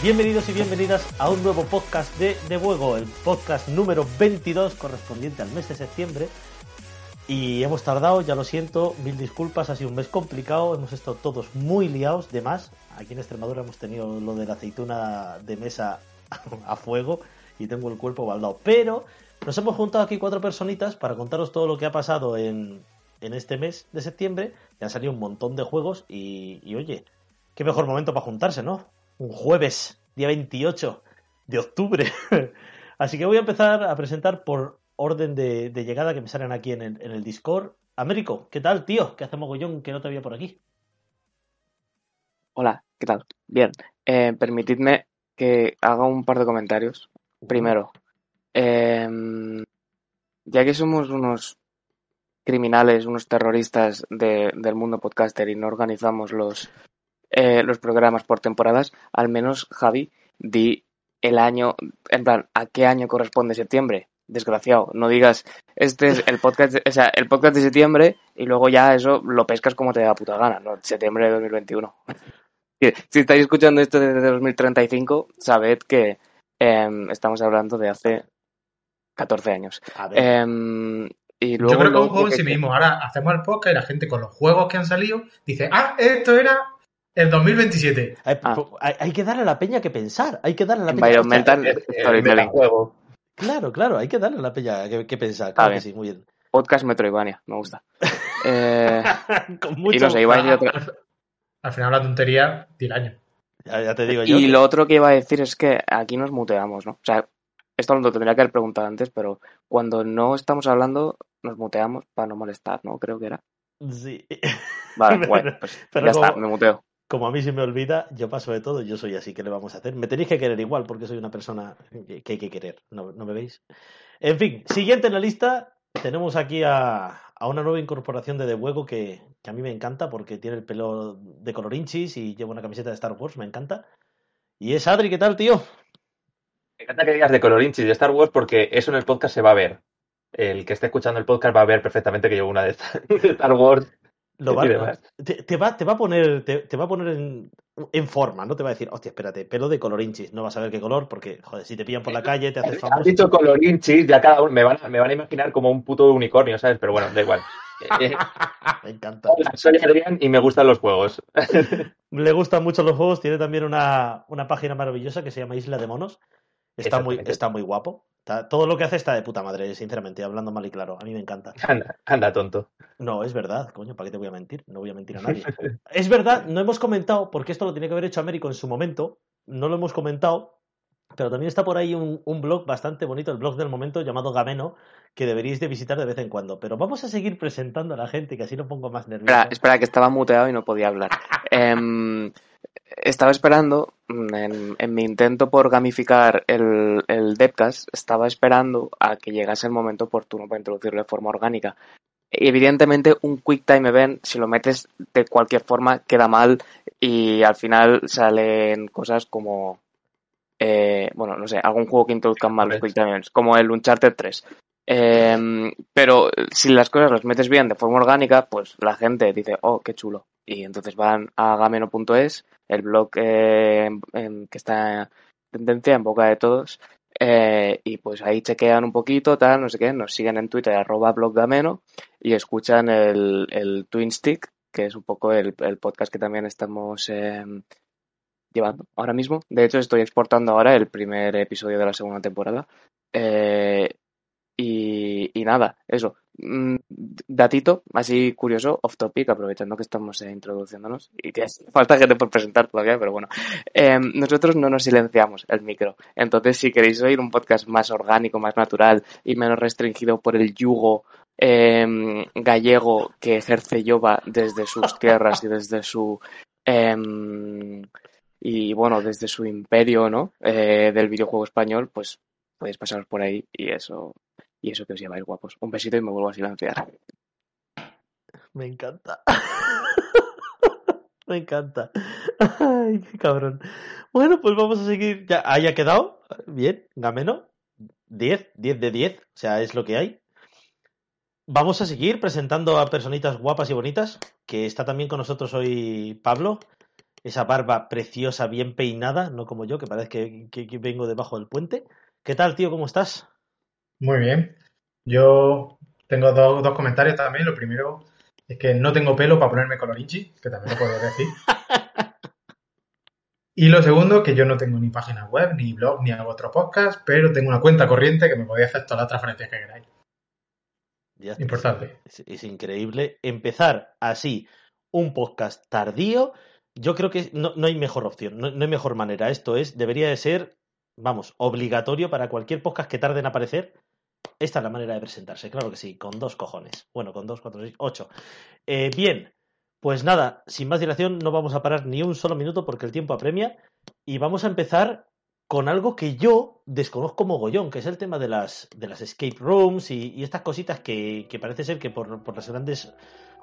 Bienvenidos y bienvenidas a un nuevo podcast de De Juego, el podcast número 22 correspondiente al mes de septiembre. Y hemos tardado, ya lo siento, mil disculpas, ha sido un mes complicado, hemos estado todos muy liados, de más. Aquí en Extremadura hemos tenido lo de la aceituna de mesa a fuego y tengo el cuerpo baldado. Pero nos hemos juntado aquí cuatro personitas para contaros todo lo que ha pasado en, en este mes de septiembre. Y han salido un montón de juegos y, y oye, qué mejor momento para juntarse, ¿no? Un jueves, día 28 de octubre. Así que voy a empezar a presentar por orden de, llegada que me salen aquí en el, Discord. Américo, ¿qué tal, tío? ¿Qué hace mogollón que no te había por aquí? Hola, ¿qué tal? Bien, eh, permitidme que haga un par de comentarios. Primero, em, ya que somos unos criminales, unos terroristas del mundo podcaster y no organizamos los, eh, los programas por temporadas, al menos, Javi, di el año, en plan, ¿a qué año corresponde septiembre? Desgraciado, no digas, este es el podcast, o sea, el podcast de septiembre y luego ya eso lo pescas como te da puta gana, ¿no? Septiembre de 2021. si estáis escuchando esto desde 2035, sabed que em, estamos hablando de hace 14 años. Em, y luego, Yo creo que un juego en sí mismo. Ahora hacemos el podcast y la gente con los juegos que han salido dice, ah, esto era el 2027. Ah. Hay, que darle a la peña que pensar. Hay que darle a la peña que juego. Claro, claro, hay que darle a la peña que, pensar. Claro que sí, muy bien. Podcast Metroidvania, me gusta. eh, Y no sé, iba a decir otra... Al final la tontería del año. Ya, te digo yo. Y lo otro que iba a decir es que aquí nos muteamos, ¿no? O sea, esto lo tendría que haber preguntado antes, pero cuando no estamos hablando, nos muteamos para no molestar, ¿no? Creo que era. Sí. Vale, bueno, pues ya está, me muteo como a mí se me olvida, yo paso de todo, yo soy así, ¿qué le vamos a hacer? Me tenéis que querer igual porque soy una persona que, hay que querer, ¿no, me veis? En fin, siguiente en la lista, tenemos aquí a, una nueva incorporación de The Juego que, a mí me encanta porque tiene el pelo de color hinchis y lleva una camiseta de Star Wars, me encanta. Y es Adri, ¿qué tal, tío? Me encanta que digas de color hinchis de Star Wars porque eso en el podcast se va a ver. El que esté escuchando el podcast va a ver perfectamente que llevo una de Star Wars lo va, te, va, te, va, a poner, te, va a poner en, en, forma, ¿no? Te va a decir, hostia, espérate, pelo de colorinchis. No vas a ver qué color, porque, joder, si te pillan por la calle, te haces famoso. Has dicho colorinchis, ya cada uno me van, me van a imaginar como un puto unicornio, ¿sabes? Pero bueno, da igual. me encanta. Soy Adrián y me gustan los juegos. Le gustan mucho los juegos. Tiene también una, una página maravillosa que se llama Isla de Monos. Está muy, está muy guapo todo lo que hace está de puta madre, sinceramente, hablando mal y claro. A mí me encanta. Anda, anda, tonto. No, es verdad, coño, ¿para qué te voy a mentir? No voy a mentir a nadie. es verdad, no hemos comentado, porque esto lo tiene que haber hecho Américo en su momento, no lo hemos comentado, pero también está por ahí un, blog bastante bonito, el blog del momento llamado Gameno, que deberíais de visitar de vez en cuando. Pero vamos a seguir presentando a la gente, que así no pongo más nervioso. Espera, espera que estaba muteado y no podía hablar. eh, estaba esperando, mm, en, mi intento por gamificar el, el estaba esperando a que llegase el momento oportuno para introducirlo de forma orgánica. Evidentemente, un Quick Time Event, si lo metes de cualquier forma, queda mal y al final salen cosas como. Eh, bueno, no sé, algún juego que introduzcan mal los Quick Time Events, como el Uncharted 3. Em, pero si las cosas las metes bien de forma orgánica, pues la gente dice, oh, qué chulo. Y entonces van a gameno.es, el blog eh, que está en tendencia en boca de todos, eh, y pues ahí chequean un poquito, tal, no sé qué, nos siguen en Twitter, arroba bloggameno, y escuchan el, el Twin Stick, que es un poco el, podcast que también estamos em, llevando ahora mismo. De hecho, estoy exportando ahora el primer episodio de la segunda temporada. Eh, y, y nada, eso. Mm, datito, así curioso, off topic, aprovechando que estamos eh, introduciéndonos y que falta gente por presentar todavía, pero bueno. Em, nosotros no nos silenciamos el micro. Entonces, si queréis oír un podcast más orgánico, más natural y menos restringido por el yugo em, gallego que ejerce Yoba desde sus tierras y desde su. Y bueno, desde su imperio, ¿no? Eh, del videojuego español, pues podéis pasaros por ahí y eso y eso que os lleváis guapos. Un besito y me vuelvo a silenciar. Me encanta. me encanta. Ay, qué cabrón. Bueno, pues vamos a seguir. Ya haya quedado. Bien, Gameno. 10, 10 de 10. O sea, es lo que hay. Vamos a seguir presentando a personitas guapas y bonitas. Que está también con nosotros hoy Pablo. Esa barba preciosa, bien peinada, no como yo, que parece que vengo debajo del puente. ¿Qué tal, tío? ¿Cómo estás? Muy bien. Yo tengo dos, dos comentarios también. Lo primero es que no tengo pelo para ponerme colorinchi, que también lo puedo decir. Y lo segundo, que yo no tengo ni página web, ni blog, ni hago otro podcast, pero tengo una cuenta corriente que me podía hacer todas las transferencias que queráis. Importante. Es, increíble empezar así un podcast tardío. Yo creo que no, hay mejor opción, no, no, hay mejor manera. Esto es, debería de ser, vamos, obligatorio para cualquier podcast que tarde en aparecer esta es la manera de presentarse, claro que sí, con dos cojones. Bueno, con dos, cuatro, seis, ocho. Eh, bien, pues nada, sin más dilación, no vamos a parar ni un solo minuto porque el tiempo apremia. Y vamos a empezar con algo que yo desconozco mogollón, que es el tema de las, de las escape rooms y, estas cositas que, parece ser que por, por las grandes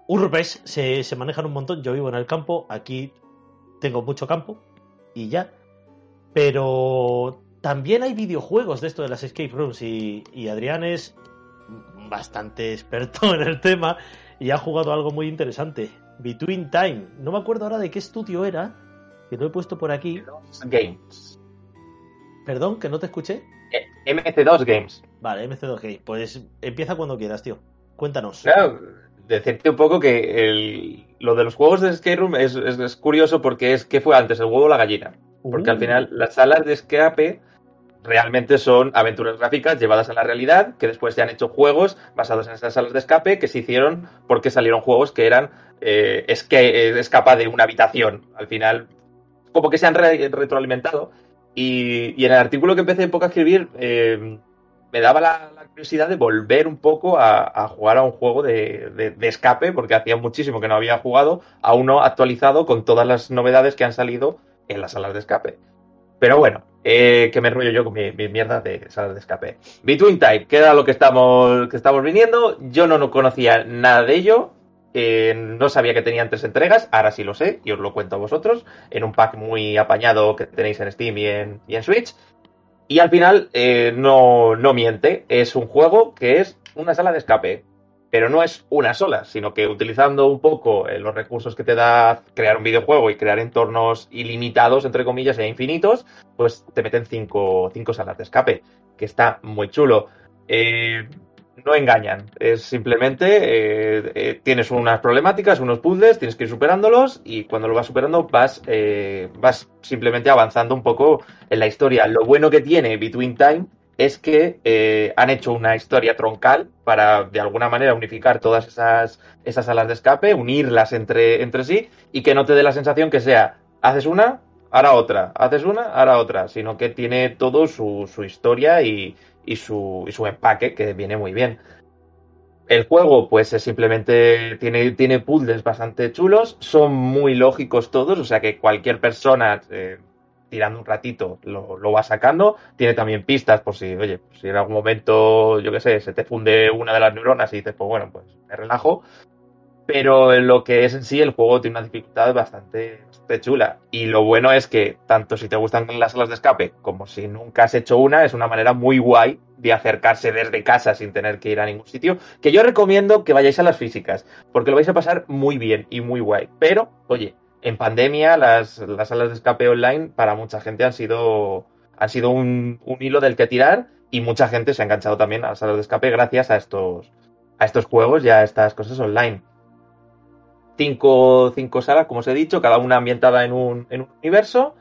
urbes se, se, manejan un montón. Yo vivo en el campo, aquí tengo mucho campo y ya. Pero también hay videojuegos de esto de las escape rooms y, Adrián es bastante experto en el tema y ha jugado algo muy interesante. Between Time. No me acuerdo ahora de qué estudio era, que lo he puesto por aquí. Games. Perdón, que no te escuché. Eh, MC2 Games. Vale, MC2 Games. Pues empieza cuando quieras, tío. Cuéntanos. Claro, decirte un poco que lo de los juegos de escape room es, curioso porque es que fue antes el huevo o la gallina. Porque al uh. final las salas de escape realmente son aventuras gráficas llevadas a la realidad, que después se han hecho juegos basados en esas salas de escape que se hicieron porque salieron juegos que eran eh, es que eh, escapa de una habitación. Al final, como que se han retroalimentado. Y, en el artículo que empecé un poco a escribir, eh, me daba la, curiosidad de volver un poco a, jugar a un juego de, escape, porque hacía muchísimo que no había jugado a uno actualizado con todas las novedades que han salido en las salas de escape. Pero bueno, eh, que me rollo yo con mi, mierda de salas de escape. Between Type, que era lo que estamos, que estamos viniendo. Yo no, conocía nada de ello. no sabía que tenían tres entregas, ahora sí lo sé, y os lo cuento a vosotros, en un pack muy apañado que tenéis en Steam y en Switch. Y al final eh, no, no miente, es un juego que es una sala de escape pero no es una sola, sino que utilizando un poco eh, los recursos que te da crear un videojuego y crear entornos ilimitados, entre comillas, e infinitos, pues te meten cinco, cinco salas de escape, que está muy chulo. Eh, no engañan, es simplemente eh, tienes unas problemáticas, unos puzzles, tienes que ir superándolos y cuando lo vas superando vas, vas simplemente avanzando un poco en la historia. Lo bueno que tiene Between Time es que eh, han hecho una historia troncal para de alguna manera unificar todas esas, esas salas de escape, unirlas entre, entre sí y que no te dé la sensación que sea, haces una, ahora otra, haces una, ahora otra, sino que tiene todo su, su historia y, y, su, y su empaque que viene muy bien. El juego, pues es simplemente tiene, tiene puzzles bastante chulos, son muy lógicos todos, o sea que cualquier persona eh, tirando un ratito lo, lo vas sacando. Tiene también pistas por si, oye, si en algún momento, yo qué sé, se te funde una de las neuronas y dices, pues bueno, pues me relajo. Pero en lo que es en sí, el juego tiene una dificultad bastante, chula. Y lo bueno es que, tanto si te gustan las salas de escape como si nunca has hecho una, es una manera muy guay de acercarse desde casa sin tener que ir a ningún sitio. Que yo recomiendo que vayáis a las físicas, porque lo vais a pasar muy bien y muy guay. Pero, oye, en pandemia las, las, salas de escape online para mucha gente han sido, han sido un, hilo del que tirar y mucha gente se ha enganchado también a las salas de escape gracias a estos, a estos juegos y a estas cosas online. Cinco, cinco salas, como os he dicho, cada una ambientada en un, en un universo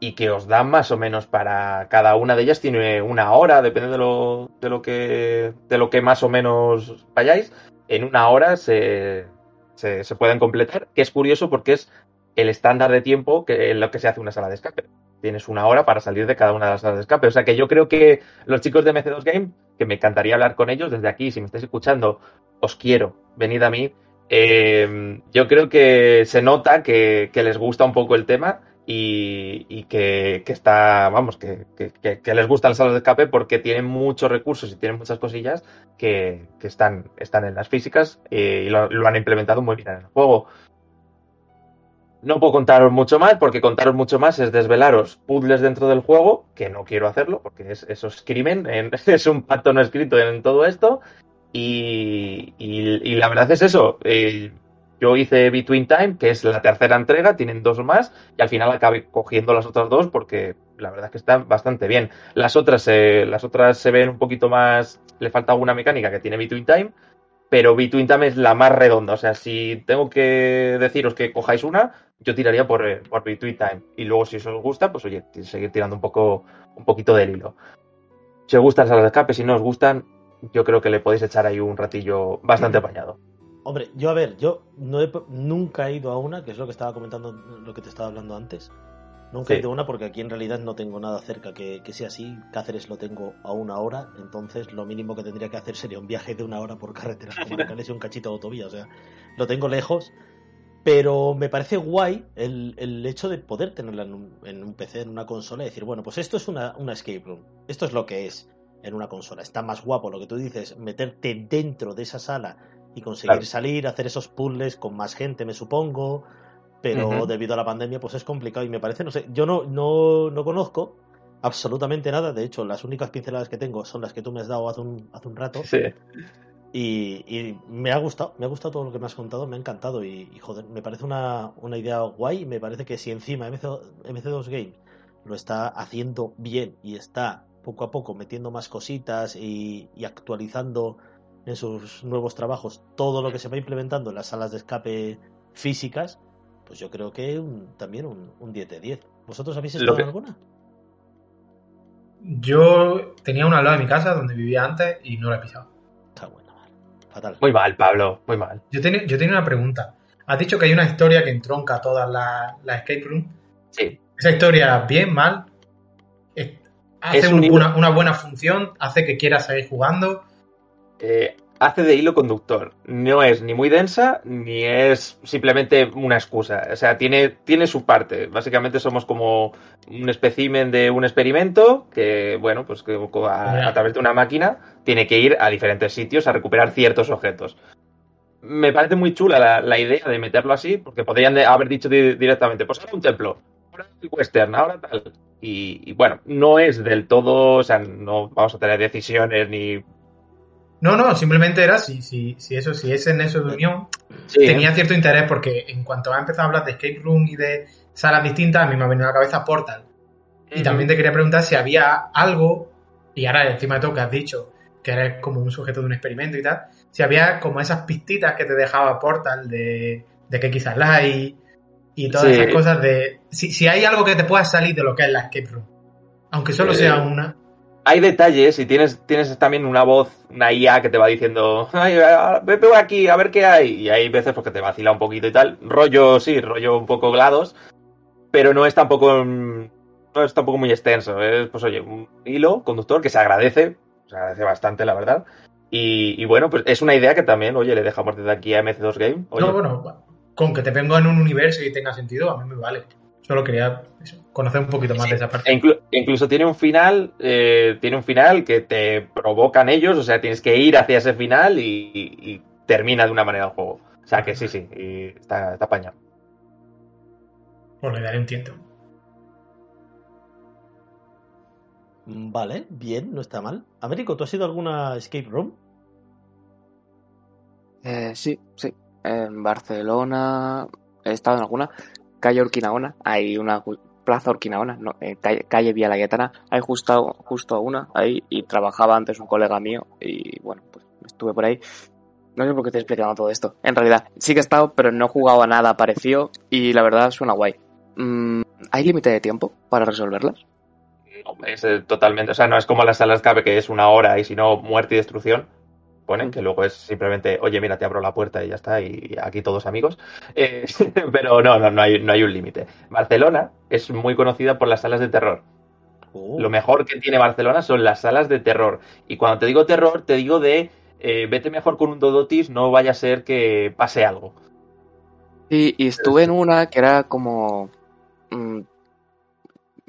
y que os dan más o menos para cada una de ellas tiene una hora, depende de lo, de lo que de lo que más o menos vayáis, en una hora se, se, pueden completar, que es curioso porque es el estándar de tiempo que en lo que se hace una sala de escape. Tienes una hora para salir de cada una de las salas de escape. O sea que yo creo que los chicos de MC2 Game, que me encantaría hablar con ellos desde aquí, si me estáis escuchando, os quiero, venid a mí. Eh, yo creo que se nota que, que les gusta un poco el tema y, que, está, vamos, que, les gustan las salas de escape porque tienen muchos recursos y tienen muchas cosillas que, están, están en las físicas eh, y lo, han implementado muy bien en el juego. No puedo contaros mucho más, porque contaros mucho más es desvelaros puzzles dentro del juego, que no quiero hacerlo, porque es, eso es crimen, es un pacto no escrito en todo esto. Y, la verdad es eso. Eh, yo hice Between Time, que es la tercera entrega, tienen dos más, y al final acabé cogiendo las otras dos porque la verdad es que están bastante bien. Las otras, eh, las otras se ven un poquito más, le falta alguna mecánica que tiene Between Time, pero Between Time es la más redonda. O sea, si tengo que deciros que cojáis una, yo tiraría por, eh, por Between Time. Y luego, si os gusta, pues oye, seguir tirando un poco, un poquito del hilo. Si os gustan las de escape, si no os gustan, yo creo que le podéis echar ahí un ratillo bastante apañado. Hombre, yo a ver, yo no nunca he ido a una, que es lo que estaba comentando, lo que te estaba hablando antes. Nunca he ido a una porque aquí en realidad no tengo nada cerca que, sea así. Cáceres lo tengo a una hora, entonces lo mínimo que tendría que hacer sería un viaje de una hora por carreteras comarcales y un cachito de autovía. O sea, lo tengo lejos, pero me parece guay el, el hecho de poder tenerla en un, en un, PC, en una consola y decir, bueno, pues esto es una, una escape room. Esto es lo que es en una consola. Está más guapo lo que tú dices, meterte dentro de esa sala y conseguir salir, hacer esos puzzles con más gente, me supongo. Pero debido a la pandemia, pues es complicado y me parece, no sé, yo no, no, no conozco absolutamente nada. De hecho, las únicas pinceladas que tengo son las que tú me has dado hace un, hace un rato. Sí. Y, me ha gustado, me ha gustado todo lo que me has contado, me ha encantado y, joder, me parece una, una idea guay y me parece que si encima MC, MC2 Game lo está haciendo bien y está poco a poco metiendo más cositas y, y actualizando en sus nuevos trabajos todo lo que se va implementando en las salas de escape físicas, pues yo creo que también un, un 10 de 10. ¿Vosotros habéis estado en alguna? Yo tenía una al lado de mi casa donde vivía antes y no la he pisado. Está bueno, Fatal. Muy mal, Pablo, muy mal. Yo, tenía, yo tenía una pregunta. Has dicho que hay una historia que entronca todas las la escape room. Sí. Esa historia, bien, mal, hace una, una, buena función, hace que quieras seguir jugando. Eh, hace de hilo conductor. No es ni muy densa, ni es simplemente una excusa. O sea, tiene, tiene su parte. Básicamente somos como un espécimen de un experimento que, bueno, pues que a, través de una máquina tiene que ir a diferentes sitios a recuperar ciertos objetos. Me parece muy chula la, idea de meterlo así, porque podrían haber dicho directamente, pues ahora un templo, ahora el western, ahora tal. Y, y, bueno, no es del todo, o sea, no vamos a tener decisiones ni no, no, simplemente era si, si, si eso, si ese nexo de unión. Tenía cierto interés, porque en cuanto ha empezado a hablar de escape room y de salas distintas, a mí me ha venido a la cabeza Portal. Y también te quería preguntar si había algo, y ahora encima de todo que has dicho, que eres como un sujeto de un experimento y tal, si había como esas pistitas que te dejaba Portal de, de que quizás la hay y todas esas cosas de... Si, si hay algo que te pueda salir de lo que es la escape room, aunque solo sea una hay detalles y tienes, tienes también una voz, una IA que te va diciendo, ay, ve por aquí, a ver qué hay. Y hay veces porque te vacila un poquito y tal. Rollo, sí, rollo un poco glados, pero no es tampoco, no es tampoco muy extenso. Es, pues oye, un hilo conductor que se agradece, se agradece bastante, la verdad. Y, bueno, pues es una idea que también, oye, le dejamos desde aquí a MC2 Game. No, bueno, con que te venga en un universo y tenga sentido, a mí me vale. Solo quería conocer un poquito más de esa parte. E incluso tiene un final, eh, tiene un final que te provocan ellos, o sea, tienes que ir hacia ese final y, termina de una manera el juego. O sea que sí, sí, está, está apañado. Pues le daré un tiento. Vale, bien, no está mal. Américo, ¿tú has ido a alguna escape room? Eh, sí, sí. En Barcelona he estado en alguna calle Orquinaona, hay una plaza Orquinaona, no, eh, calle, Vía La hay justo, una ahí y trabajaba antes un colega mío y bueno, pues estuve por ahí. No sé por qué estoy explicando todo esto. En realidad, sí que he estado, pero no he jugado a nada parecido y la verdad suena guay. mm, ¿hay límite de tiempo para resolverlas? No, es eh, totalmente, o sea, no es como las salas escape que es una hora y si no, muerte y destrucción. Ponen que luego es simplemente, oye, mira, te abro la puerta y ya está, y aquí todos amigos. Eh, pero no, no, no hay, no hay un límite. Barcelona es muy conocida por las salas de terror. Oh. Lo mejor que tiene Barcelona son las salas de terror. Y cuando te digo terror, te digo de eh, vete mejor con un Dodotis, no vaya a ser que pase algo. Sí, y estuve en una que era como mm,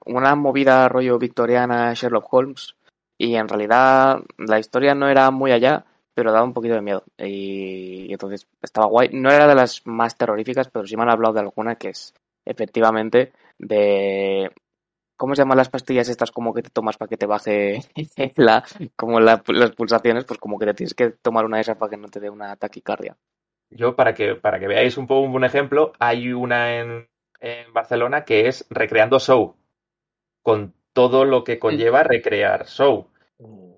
una movida rollo victoriana Sherlock Holmes. Y en realidad la historia no era muy allá, pero daba un poquito de miedo. Y, y entonces estaba guay. No era de las más terroríficas, pero sí me han hablado de alguna que es efectivamente de ¿Cómo se llaman las pastillas estas como que te tomas para que te baje la, como la- las pulsaciones? Pues como que te tienes que tomar una de esas para que no te dé una taquicardia. Yo, para que, para que veáis un poco un ejemplo, hay una en, en Barcelona que es Recreando Show, con todo lo que conlleva recrear show.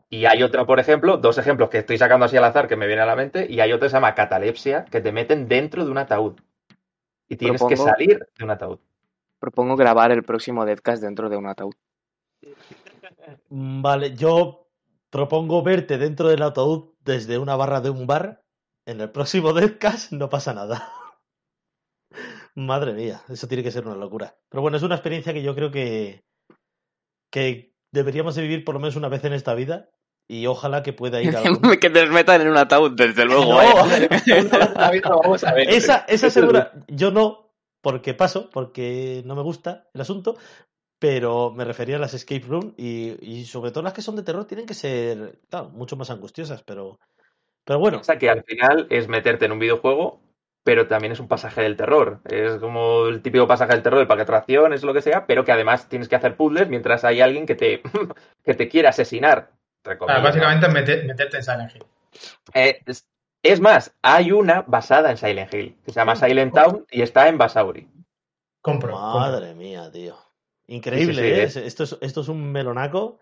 Y hay otra, por ejemplo, dos ejemplos que estoy sacando así al azar que me viene a la mente, y hay otra que se llama catalepsia, que te meten dentro de un ataúd. Y tienes que salir de un ataúd. Propongo grabar el próximo Deadcast dentro de un ataúd. Mm, Vale, yo propongo verte dentro del ataúd desde una barra de un bar. En el próximo Deadcast no pasa nada. Madre mía, eso tiene que ser una locura. Pero bueno, es una experiencia que yo creo que, que deberíamos de vivir por lo menos una vez en esta vida. Y ojalá que pueda ir a algún- que te metan en un ataúd, desde luego. No, ¿eh? vamos a ver. esa, esa segura, yo no, porque paso, porque no me gusta el asunto, pero me refería a las escape room y, y sobre todo las que son de terror tienen que ser, claro, mucho más angustiosas, pero, pero bueno, Piensa que al final es meterte en un videojuego, pero también es un pasaje del terror. Es como el típico pasaje del terror, el parque de atracciones, lo que sea, pero que además tienes que hacer puzzles mientras hay alguien que te, que te quiere asesinar. Ah, básicamente meter- meterte en Silent Hill. Eh, es, es más, hay una basada en Silent Hill, que se llama Silent Town y está en Basauri. Compro. compro. madre mía, tío. Increíble, Sí, sí, sí, ¿eh? es- Esto, es, esto es un melonaco.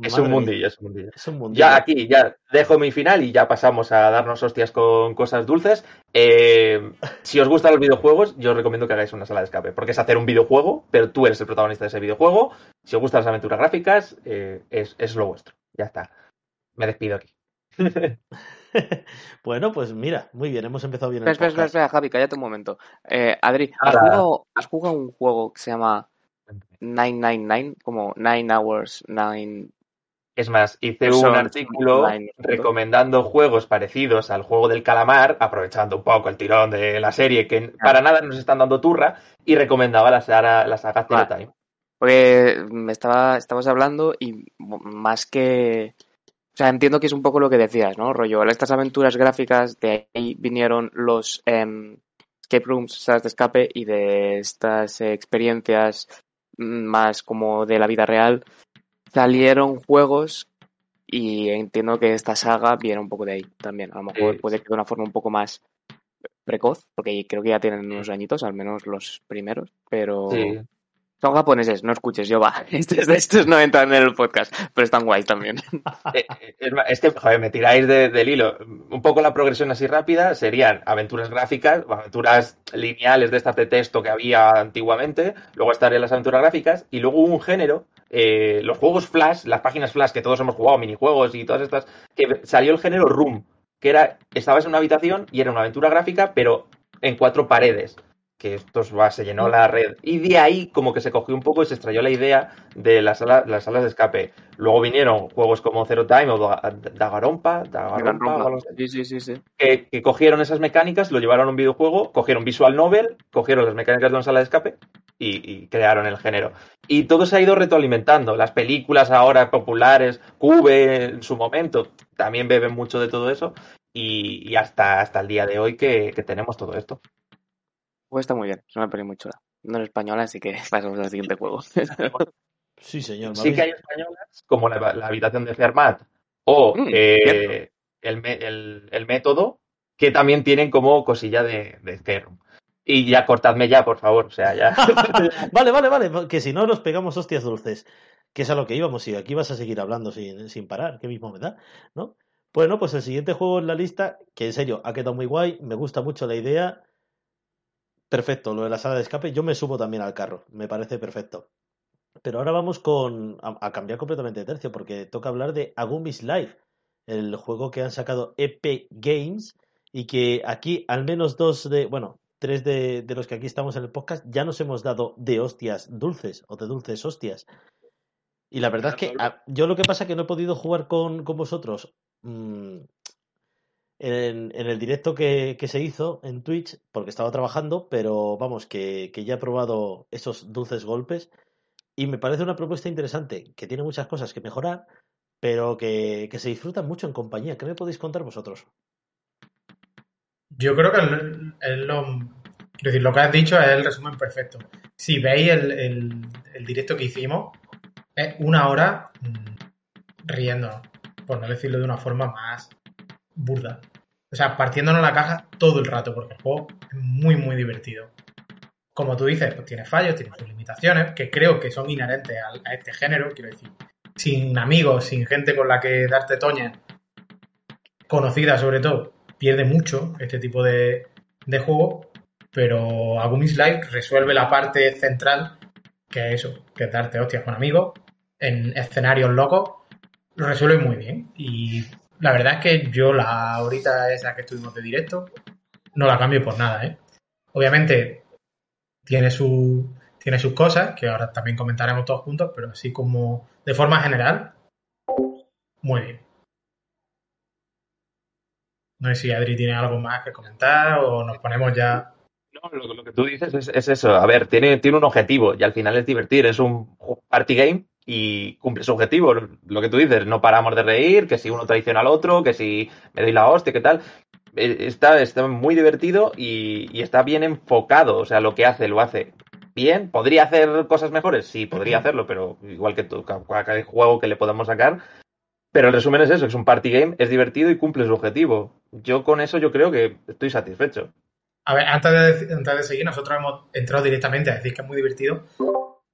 Es un mundillo, es un mundillo. Es un mundillo. Ya aquí, ya dejo mi final y ya pasamos a darnos hostias con cosas dulces. Eh, si os gustan los videojuegos, yo os recomiendo que hagáis una sala de escape, porque es hacer un videojuego, pero tú eres el protagonista de ese videojuego. Si os gustan las aventuras gráficas, eh, es, es lo vuestro. Ya está. Me despido aquí. bueno, pues mira, muy bien, hemos empezado bien Espera, el espera, espera, podcast. espera, Javi, cállate un momento. Eh, Adri, ¿has jugado, has jugado un juego que se llama 999? Como 9 Hours, 9... Es más, hice un artículo recomendando juegos parecidos al juego del calamar, aprovechando un poco el tirón de la serie, que para nada nos están dando turra, y recomendaba la saga, la saga Zero Vale. Time. Porque me estaba, estabas hablando y más que... O sea, entiendo que es un poco lo que decías, ¿no? Rollo, estas aventuras gráficas, de ahí vinieron los em, escape rooms, salas de escape, y de estas eh, experiencias mm, más como de la vida real, salieron juegos y entiendo que esta saga viene un poco de ahí también. A lo mejor Sí. puede que de una forma un poco más precoz, porque creo que ya tienen unos añitos, al menos los primeros, pero... Sí. Son japoneses, no escuches, yo va. Estos, no entran en el podcast, pero están guays también. Es, ma- es que, joder, me tiráis de- del hilo. Un poco la progresión así rápida serían aventuras gráficas, aventuras lineales de estas de texto que había antiguamente, luego estarían las aventuras gráficas, y luego un género, eh, los juegos Flash, las páginas Flash que todos hemos jugado, minijuegos y todas estas, que salió el género Room, que era, estabas en una habitación y era una aventura gráfica, pero en cuatro paredes. Que esto va, se llenó la red. Y de ahí como que se cogió un poco y se extrayó la idea de las salas, las salas de escape. Luego vinieron juegos como Zero Time o Da- Dagarompa, Dagarompa, Sí, sí, sí, sí. que, que cogieron esas mecánicas, lo llevaron a un videojuego, cogieron Visual Novel, cogieron las mecánicas de una sala de escape y, y crearon el género. Y todo se ha ido retroalimentando. Las películas ahora populares, Cube en su momento, también beben mucho de todo eso. Y, y hasta, hasta el día de hoy que, que tenemos todo esto. Pues está muy bien, es una peli muy chula. No es española, así que pasamos al siguiente juego. Sí, señor. Sí que hay españolas, como la, la habitación de Fermat o Mm, eh, el, el- el método, que también tienen como cosilla de, de. Y ya cortadme ya, por favor. O sea, ya. vale, vale, vale, que si no nos pegamos hostias dulces, que es a lo que íbamos, y aquí vas a seguir hablando sin, sin parar, que mismo me da, ¿no? Bueno, pues el siguiente juego en la lista, que en serio ha quedado muy guay, me gusta mucho la idea, perfecto, lo de la sala de escape. Yo me subo también al carro, me parece perfecto. Pero ahora vamos con a, cambiar completamente de tercio, porque toca hablar de Agumis Live, el juego que han sacado EP Games y que aquí al menos dos de, bueno, tres de, los que aquí estamos en el podcast ya nos hemos dado de hostias dulces o de dulces hostias. Y la verdad es que yo lo que pasa es que no he podido jugar con, vosotros mm, en, el directo que, se hizo en Twitch porque estaba trabajando, pero vamos, que, ya he probado esos dulces golpes y me parece una propuesta interesante, que tiene muchas cosas que mejorar, pero que, se disfruta mucho en compañía. ¿Qué me podéis contar vosotros? Yo creo que lo, que has dicho es el resumen perfecto. Si veis el, directo que hicimos, es una hora mm, riendo, por no decirlo de una forma más burda. O sea, partiéndonos la caja todo el rato, porque el juego es muy, muy divertido. Como tú dices, pues tiene fallos, tiene sus limitaciones, que creo que son inherentes a, este género, quiero decir. Sin amigos, sin gente con la que darte toña, conocida sobre todo, pierde mucho este tipo de, de juego, pero Agumis Live resuelve la parte central, que es eso, que es darte hostias con amigos en escenarios locos, lo resuelve muy bien. Y la verdad es que yo la horita esa que estuvimos de directo, no la cambio por nada, ¿eh? Obviamente tiene su tiene sus cosas, que ahora también comentaremos todos juntos, pero así como de forma general, muy bien. No sé si Adri tiene algo más que comentar o nos ponemos ya. No, lo, que tú dices es, es, eso. A ver, tiene, tiene un objetivo y al final es divertir. Es un party game y cumple su objetivo. Lo que tú dices, no paramos de reír, que si uno traiciona al otro, que si me doy la hostia, ¿qué tal? E, está, está muy divertido y, está bien enfocado. O sea, lo que hace, lo hace bien. ¿Podría hacer cosas mejores? Sí, podría hacerlo, pero igual que cada juego que le podamos sacar. Pero el resumen es eso, es un party game, es divertido y cumple su objetivo. Yo con eso yo creo que estoy satisfecho. A ver, antes de, antes de seguir, nosotros hemos entrado directamente a decir que es muy divertido,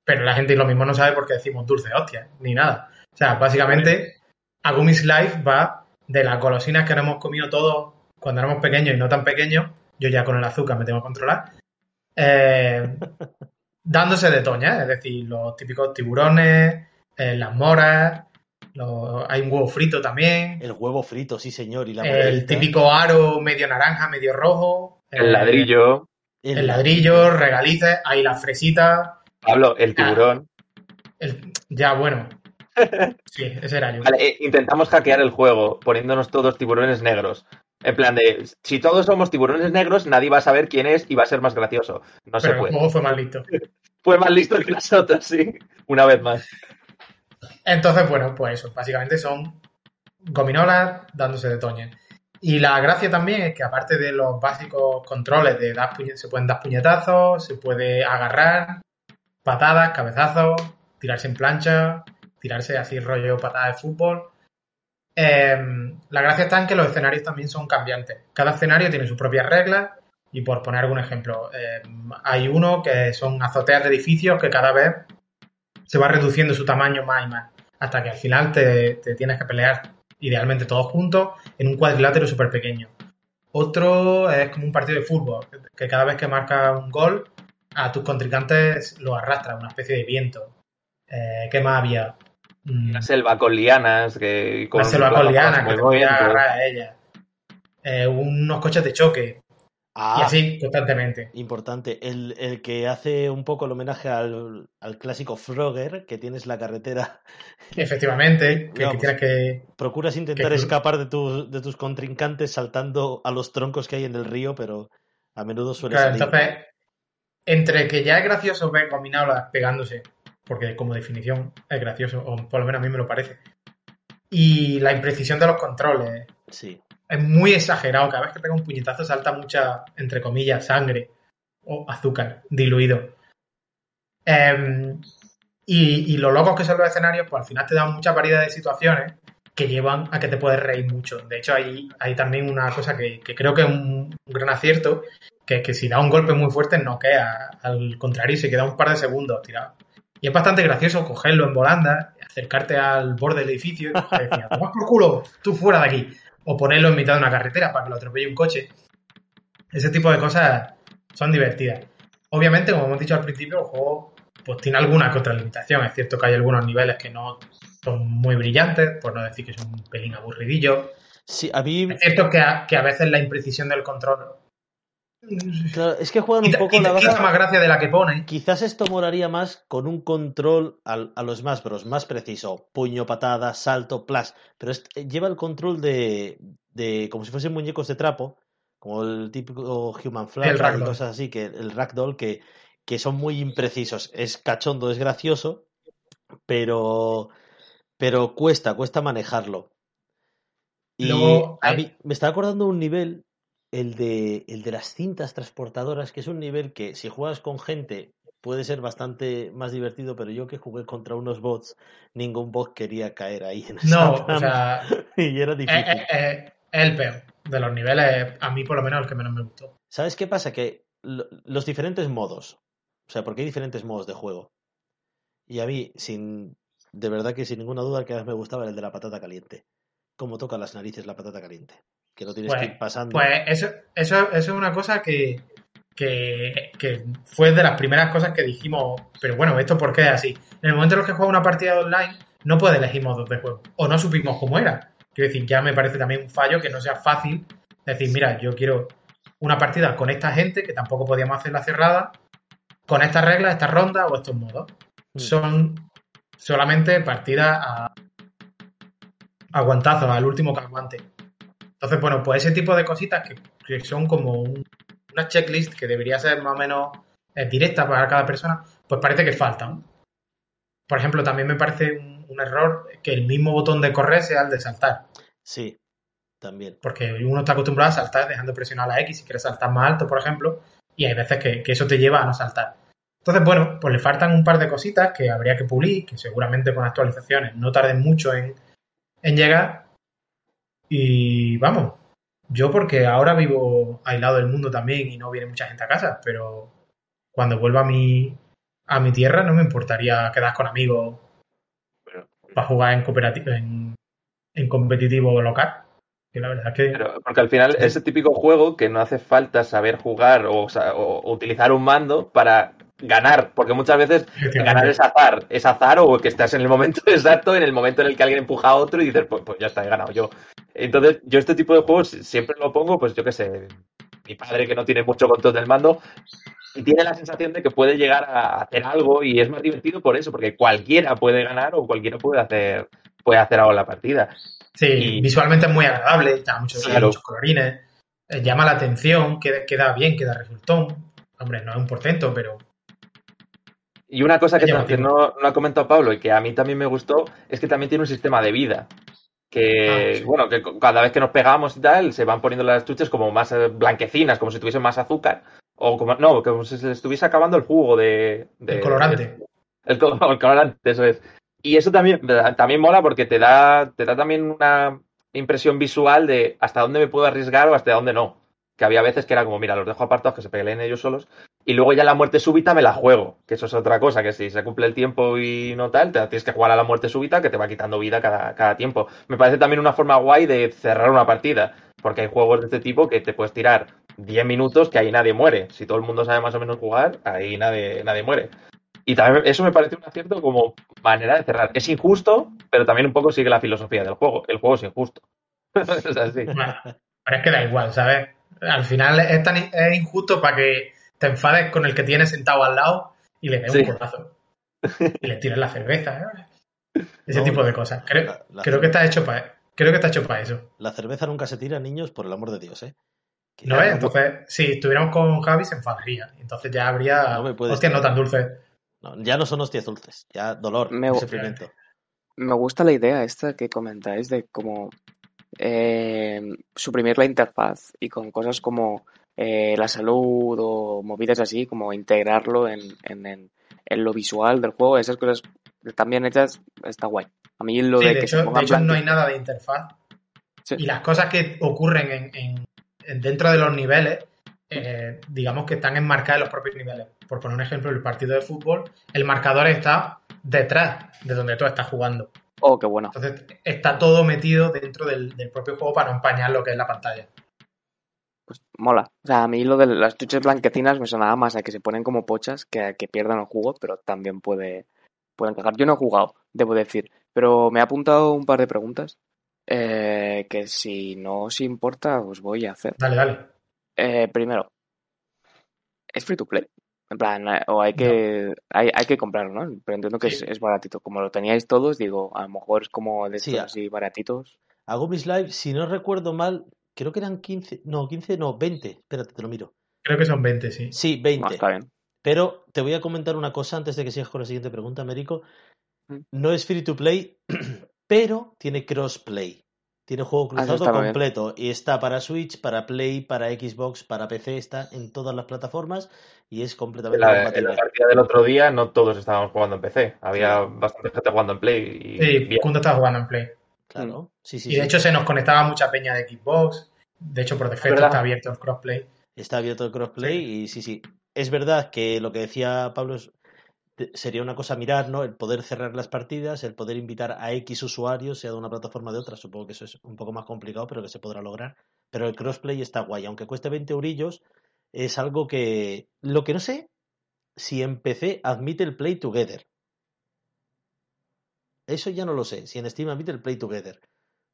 pero la gente lo mismo no sabe por qué decimos dulce hostia, ni nada. O sea, básicamente, Agumis Life va de las golosinas que nos hemos comido todos cuando éramos pequeños y no tan pequeños, yo ya con el azúcar me tengo que controlar, eh, dándose de toña, es decir, los típicos tiburones, eh, las moras, hay un huevo frito también. El huevo frito, sí señor. Y la el típico aro medio naranja, medio rojo. El ladrillo. El, ladrillo, regalices, hay las fresitas. Pablo, el ah. tiburón. ya, bueno. Sí, ese era yo. Vale, eh, intentamos hackear el juego poniéndonos todos tiburones negros. En plan de, si todos somos tiburones negros, nadie va a saber quién es y va a ser más gracioso. No se puede. El juego fue más listo. fue más listo que las otras, sí. Una vez más. Entonces, bueno, pues eso. Básicamente son gominolas dándose de toña. Y la gracia también es que aparte de los básicos controles de dar se pueden dar puñetazos, se puede agarrar, patadas, cabezazos, tirarse en plancha, tirarse así rollo patada de fútbol. Em, la gracia está en que los escenarios también son cambiantes. Cada escenario tiene sus propias reglas y por poner algún ejemplo, em, hay uno que son azoteas de edificios que cada vez se va reduciendo su tamaño más y más hasta que al final te, te tienes que pelear idealmente todos juntos en un cuadrilátero súper pequeño. Otro es como un partido de fútbol, que cada vez que marca un gol a tus contrincantes lo arrastra, una especie de viento. Eh, ¿Qué más había? Una mm. selva con lianas. Que, con una selva con lianas que te voy a agarrar a ella. Eh, unos coches de choque. Ah, y así constantemente. Importante. El, que hace un poco el homenaje al, clásico Frogger, que tienes la carretera. Efectivamente, que, tienes que. Procuras intentar escapar de, de tus contrincantes saltando a los troncos que hay en el río, pero a menudo suele salir. Entonces, entre que ya es gracioso ver combinadas pegándose, porque como definición es gracioso, o por lo menos a mí me lo parece, y la imprecisión de los controles. Sí. Es muy exagerado. Cada vez que pega un puñetazo salta mucha, entre comillas, sangre o azúcar diluido. Em, y, y, lo locos que son los escenarios, pues al final te dan mucha variedad de situaciones que llevan a que te puedes reír mucho. De hecho, hay, hay también una cosa que, creo que es un, gran acierto, que es que si da un golpe muy fuerte no queda, al contrario, se queda un par de segundos tirado. Y es bastante gracioso cogerlo en volanda, acercarte al borde del edificio y coger, tomas por culo, tú fuera de aquí. O ponerlo en mitad de una carretera para que lo atropelle un coche. Ese tipo de cosas son divertidas. Obviamente, como hemos dicho al principio, el juego pues tiene alguna que otra limitación. Es cierto que hay algunos niveles que no son muy brillantes, por no decir que son un pelín aburridillos. Sí, a mí... Es cierto que a, que a veces la imprecisión del control Claro, es que juegan un poco la baja. más gracia de la que pone. Quizás esto moraría más con un control a los más Bros, más preciso. Puño, patada, salto, plus. Pero lleva el control de, de. como si fuesen muñecos de trapo. Como el típico Human Fly y cosas así, que el Ragdoll, que, que son muy imprecisos. Es cachondo, es gracioso, pero. Pero cuesta, cuesta manejarlo. Y a mí, me estaba acordando un nivel el de, el de las cintas transportadoras, que es un nivel que si juegas con gente puede ser bastante más divertido, pero yo que jugué contra unos bots, ningún bot quería caer ahí en esa No, o sea, y era difícil. Es, es, el peor de los niveles, a mí por lo menos el que menos me gustó. ¿Sabes qué pasa? Que los diferentes modos, o sea, porque hay diferentes modos de juego. Y a mí, sin de verdad que sin ninguna duda, el que más me gustaba era el de la patata caliente. Cómo toca las narices la patata caliente que no tienes pues, que ir pasando. Pues eso, eso, eso es una cosa que, que, que, fue de las primeras cosas que dijimos, pero bueno, ¿esto por qué es así? En el momento en el que juega una partida online, no puede elegir modos de juego, o no supimos cómo era. Quiero decir, ya me parece también un fallo que no sea fácil decir, mira, yo quiero una partida con esta gente, que tampoco podíamos hacer la cerrada, con estas reglas, estas rondas o estos modos. Mm. Son solamente partidas a aguantazos, al último que aguante. Entonces, bueno, pues ese tipo de cositas que, son como una checklist que debería ser más o menos eh, directa para cada persona, pues parece que faltan. Por ejemplo, también me parece un, error que el mismo botón de correr sea el de saltar. Sí, también. Porque uno está acostumbrado a saltar dejando presionar la X si quieres saltar más alto, por ejemplo, y hay veces que, eso te lleva a no saltar. Entonces, bueno, pues le faltan un par de cositas que habría que pulir, que seguramente con actualizaciones no tarden mucho en, en llegar, y vamos, yo porque ahora vivo aislado del mundo también y no viene mucha gente a casa, pero cuando vuelva a mi, a mi tierra no me importaría quedar con amigos para jugar en, cooperativo, en, en competitivo local. Que la verdad que... porque al final es el típico juego que no hace falta saber jugar o, o utilizar un mando para ganar, porque muchas veces ganar es azar, es azar o que estás en el momento exacto, en el momento en el que alguien empuja a otro y dices, pues, pues ya está, he ganado yo. Entonces, yo este tipo de juegos siempre lo pongo, pues yo qué sé, mi padre que no tiene mucho control del mando y tiene la sensación de que puede llegar a hacer algo y es más divertido por eso, porque cualquiera puede ganar o cualquiera puede hacer puede hacer algo en la partida. Sí, visualmente es muy agradable, da muchos, muchos colorines, eh, llama la atención, queda, queda bien, queda resultón. Hombre, no es un portento, pero y una cosa que, no, ha comentado Pablo y que a mí también me gustó es que también tiene un sistema de vida. Que, ah, bueno, que cada vez que nos pegamos y tal, se van poniendo las chuches como más eh, blanquecinas, como si tuviesen más azúcar. O como, no, como si se estuviese acabando el jugo de. el colorante. el, colorante, eso es. Y eso también, también mola porque te da, te da también una impresión visual de hasta dónde me puedo arriesgar o hasta dónde no. Que había veces que era como, mira, los dejo apartados que se peleen ellos solos y luego ya la muerte súbita me la juego, que eso es otra cosa, que si se cumple el tiempo y no tal, te tienes que jugar a la muerte súbita que te va quitando vida cada, cada tiempo. Me parece también una forma guay de cerrar una partida, porque hay juegos de este tipo que te puedes tirar 10 minutos que ahí nadie muere. Si todo el mundo sabe más o menos jugar, ahí nadie, nadie muere. Y también eso me parece un acierto como manera de cerrar. Es injusto, pero también un poco sigue la filosofía del juego. El juego es injusto. es así. pero es que da igual, ¿sabes? Al final es, tan, es injusto para que te enfades con el que tienes sentado al lado y le des un codazo. Y le tires la cerveza. ¿eh? Ese tipo de cosas. Creo, que está hecho para creo que está hecho para eso. La cerveza nunca se tira, niños, por el amor de Dios, ¿eh? no es, entonces, si estuviéramos con Javi se enfadaría. Entonces ya habría no hostias no tan dulces. Ya no son hostias dulces, ya dolor, me, sufrimiento. Me gusta la idea esta que comentáis de cómo eh, suprimir la interfaz y con cosas como eh, la salud o movidas así, como integrarlo en, en, en, lo visual del juego, esas cosas también hechas está guay. A mí lo de, que hecho, de hecho no hay nada de interfaz. Y las cosas que ocurren en, en dentro de los niveles, eh, digamos que están enmarcadas en los propios niveles. Por poner un ejemplo, el partido de fútbol, el marcador está detrás de donde tú estás jugando. Oh, qué bueno. Entonces está todo metido dentro del, del propio juego para no empañar lo que es la pantalla. pues mola. O sea, a mí lo de las chuches blanquecinas me sonaba más a que se ponen como pochas que a que pierdan el jugo, pero también puede, puede encajar. Yo no he jugado, debo decir, pero me ha apuntado un par de preguntas eh, que si no os importa os voy a hacer. Dale, dale. Eh, primero, ¿es free to play? En plan, eh, o hay que, hay, hay, que comprarlo, ¿no? Pero entiendo que es, es, baratito. Como lo teníais todos, digo, a lo mejor es como de estos así baratitos. Hago mis live, si no recuerdo mal, creo que eran 15, no, 15, no, 20. Espérate, te lo miro. Creo que son 20, sí. Sí, 20. No, está bien. Pero te voy a comentar una cosa antes de que sigas con la siguiente pregunta, Américo. No es free to play, pero tiene crossplay. Tiene juego cruzado completo y está para Switch, para Play, para Xbox, para PC, está en todas las plataformas y es completamente la, En la partida del otro día no todos estábamos jugando en PC, había bastante gente jugando en Play. Y sí, Kundo estaba jugando en Play. Claro, sí, sí. Y de hecho se nos conectaba mucha peña de Xbox, de hecho por defecto está abierto el crossplay. Está abierto el crossplay y sí, sí. Es verdad que lo que decía Pablo es sería una cosa mirar, ¿no? El poder cerrar las partidas, el poder invitar a X usuarios, sea de una plataforma o de otra. Supongo que eso es un poco más complicado, pero que se podrá lograr. Pero el crossplay está guay. Aunque cueste 20 eurillos, es algo que. Lo que no sé, si en PC admite el Play Together. Eso ya no lo sé. Si en Steam admite el Play Together.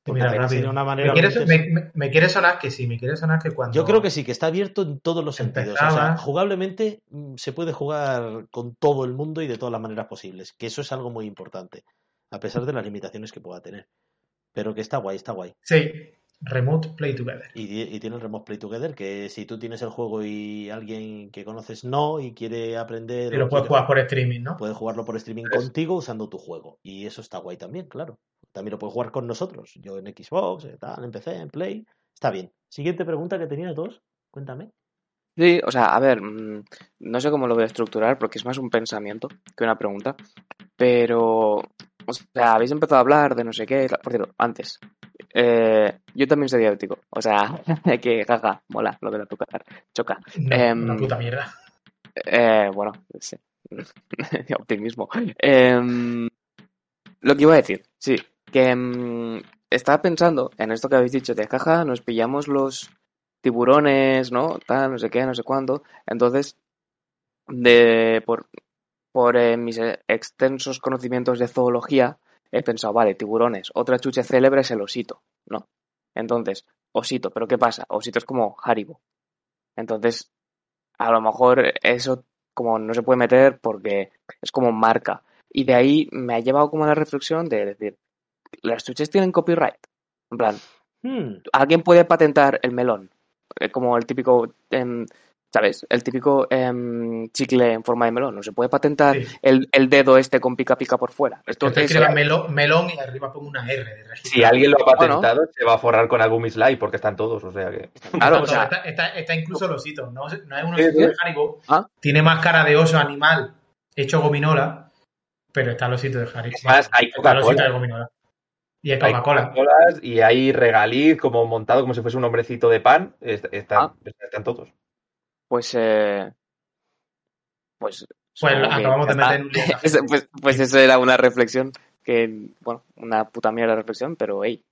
Mira, una manera me, quiere, sonar que sí, me quiere sonar que cuando. Yo creo que sí, que está abierto en todos los sentidos. O sea, jugablemente mm, se puede jugar con todo el mundo y de todas las maneras posibles. Que eso es algo muy importante. A pesar de las limitaciones que pueda tener. Pero que está guay, está guay. Sí, Remote Play Together. Y, tiene el Remote Play Together, que si tú tienes el juego y alguien que conoces no y quiere aprender. Y lo puedes jugar por streaming, ¿no? Puedes jugarlo por streaming contigo usando tu juego. Y eso está guay también, claro. También lo puedes jugar con nosotros. Yo en Xbox, eh, tal, en PC, en Play. Está bien. Siguiente pregunta que tenías dos. Cuéntame. Sí, o sea, a ver, mm, no sé cómo lo voy a estructurar porque es más un pensamiento que una pregunta. Pero, o sea, habéis empezado a hablar de no sé qué. Por cierto, antes, eh, yo también soy diabético. O sea, que jaja, mola lo de la azúcar. Choca. una em, puta mierda. Eh, bueno, sí. optimismo. Em, lo que iba a decir, sí, que mm, estaba pensando en esto que habéis dicho de caja, nos pillamos los tiburones, ¿no? Tal, no sé qué, no sé cuándo. Entonces, de por, por eh, mis extensos conocimientos de zoología, he pensado, vale, tiburones, otra chuche célebre es el osito, ¿no? Entonces, osito, pero ¿qué pasa? Osito es como Haribo. Entonces, a lo mejor eso como no se puede meter porque es como marca. Y de ahí me ha llevado como a la reflexión de decir, las chuches tienen copyright. En plan, hmm. ¿alguien puede patentar el melón? Eh, como el típico, em, ¿sabes? El típico em, chicle en forma de melón. No se puede patentar el, dedo este con pica pica por fuera. Esto es melón, melón, y arriba pongo una R de Si alguien lo ha patentado, se va a forrar con Agumi Slide porque están todos, o sea que. Claro, o sea, está, está, incluso el osito. No, no es un osito de Haribo. ¿Ah? Tiene más cara de oso animal hecho gominola pero está los sitios de Harry. Más, hay Coca-Cola. Y hay Coca-Cola. y hay regaliz como montado como si fuese un hombrecito de pan. Ah. están todos. Pues. Eh, pues. Pues acabamos de meter un pues, pues eso era una reflexión que, bueno, una puta mierda de reflexión, pero hey,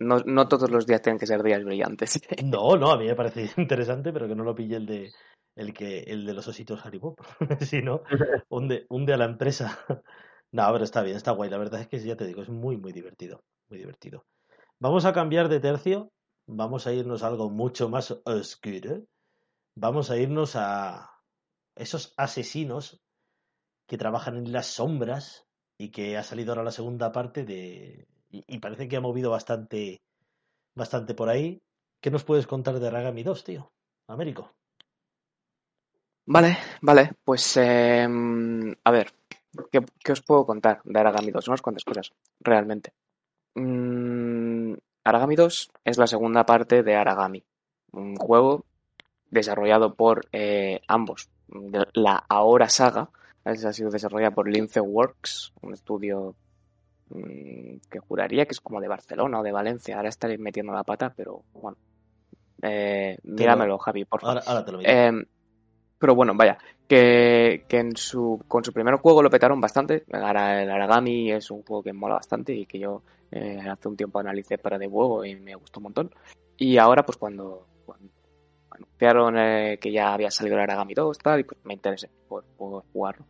no, no todos los días tienen que ser días brillantes. No, no, a mí me parece interesante, pero que no lo pille el de el que el de los ositos Haribo, si no, hunde, hunde a la empresa. no, pero está bien, está guay. La verdad es que ya te digo, es muy, muy divertido. Muy divertido. Vamos a cambiar de tercio. Vamos a irnos a algo mucho más oscuro. Vamos a irnos a esos asesinos que trabajan en las sombras y que ha salido ahora la segunda parte de. Y, parece que ha movido bastante, bastante por ahí. ¿Qué nos puedes contar de Aragami 2, tío? Américo. Vale, vale, pues em, a ver, ¿qué, os puedo contar de Aragami 2? Unas cuantas cosas, realmente. Mm, Aragami 2 es la segunda parte de Aragami, un juego desarrollado por eh, ambos, la ahora saga, ha sido desarrollada por Lince Works, un estudio mm, que juraría que es como de Barcelona o de Valencia, ahora estaré metiendo la pata, pero bueno, eh, míramelo, Javi, por favor. Ahora, te lo em, pero bueno, vaya, que, que en su, con su primer juego lo petaron bastante. El Aragami es un juego que mola bastante y que yo eh, hace un tiempo analicé para de juego y me gustó un montón. Y ahora, pues cuando, anunciaron eh, que ya había salido el Aragami 2 tal, y pues me interesé por, jugarlo.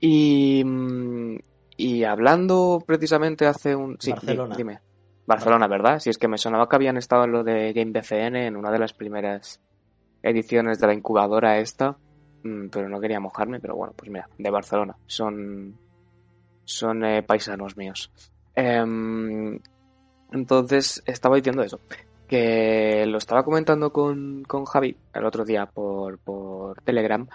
Y, mm, y hablando precisamente hace un... Sí, Barcelona. dime. Barcelona, ¿verdad? Si es que me sonaba que habían estado en lo de Game BCN en una de las primeras ediciones de la incubadora esta, mm, pero no quería mojarme, pero bueno, pues mira, de Barcelona. Son, son eh, paisanos míos. Em, entonces, estaba diciendo eso, que lo estaba comentando con, con Javi el otro día por, por Telegram,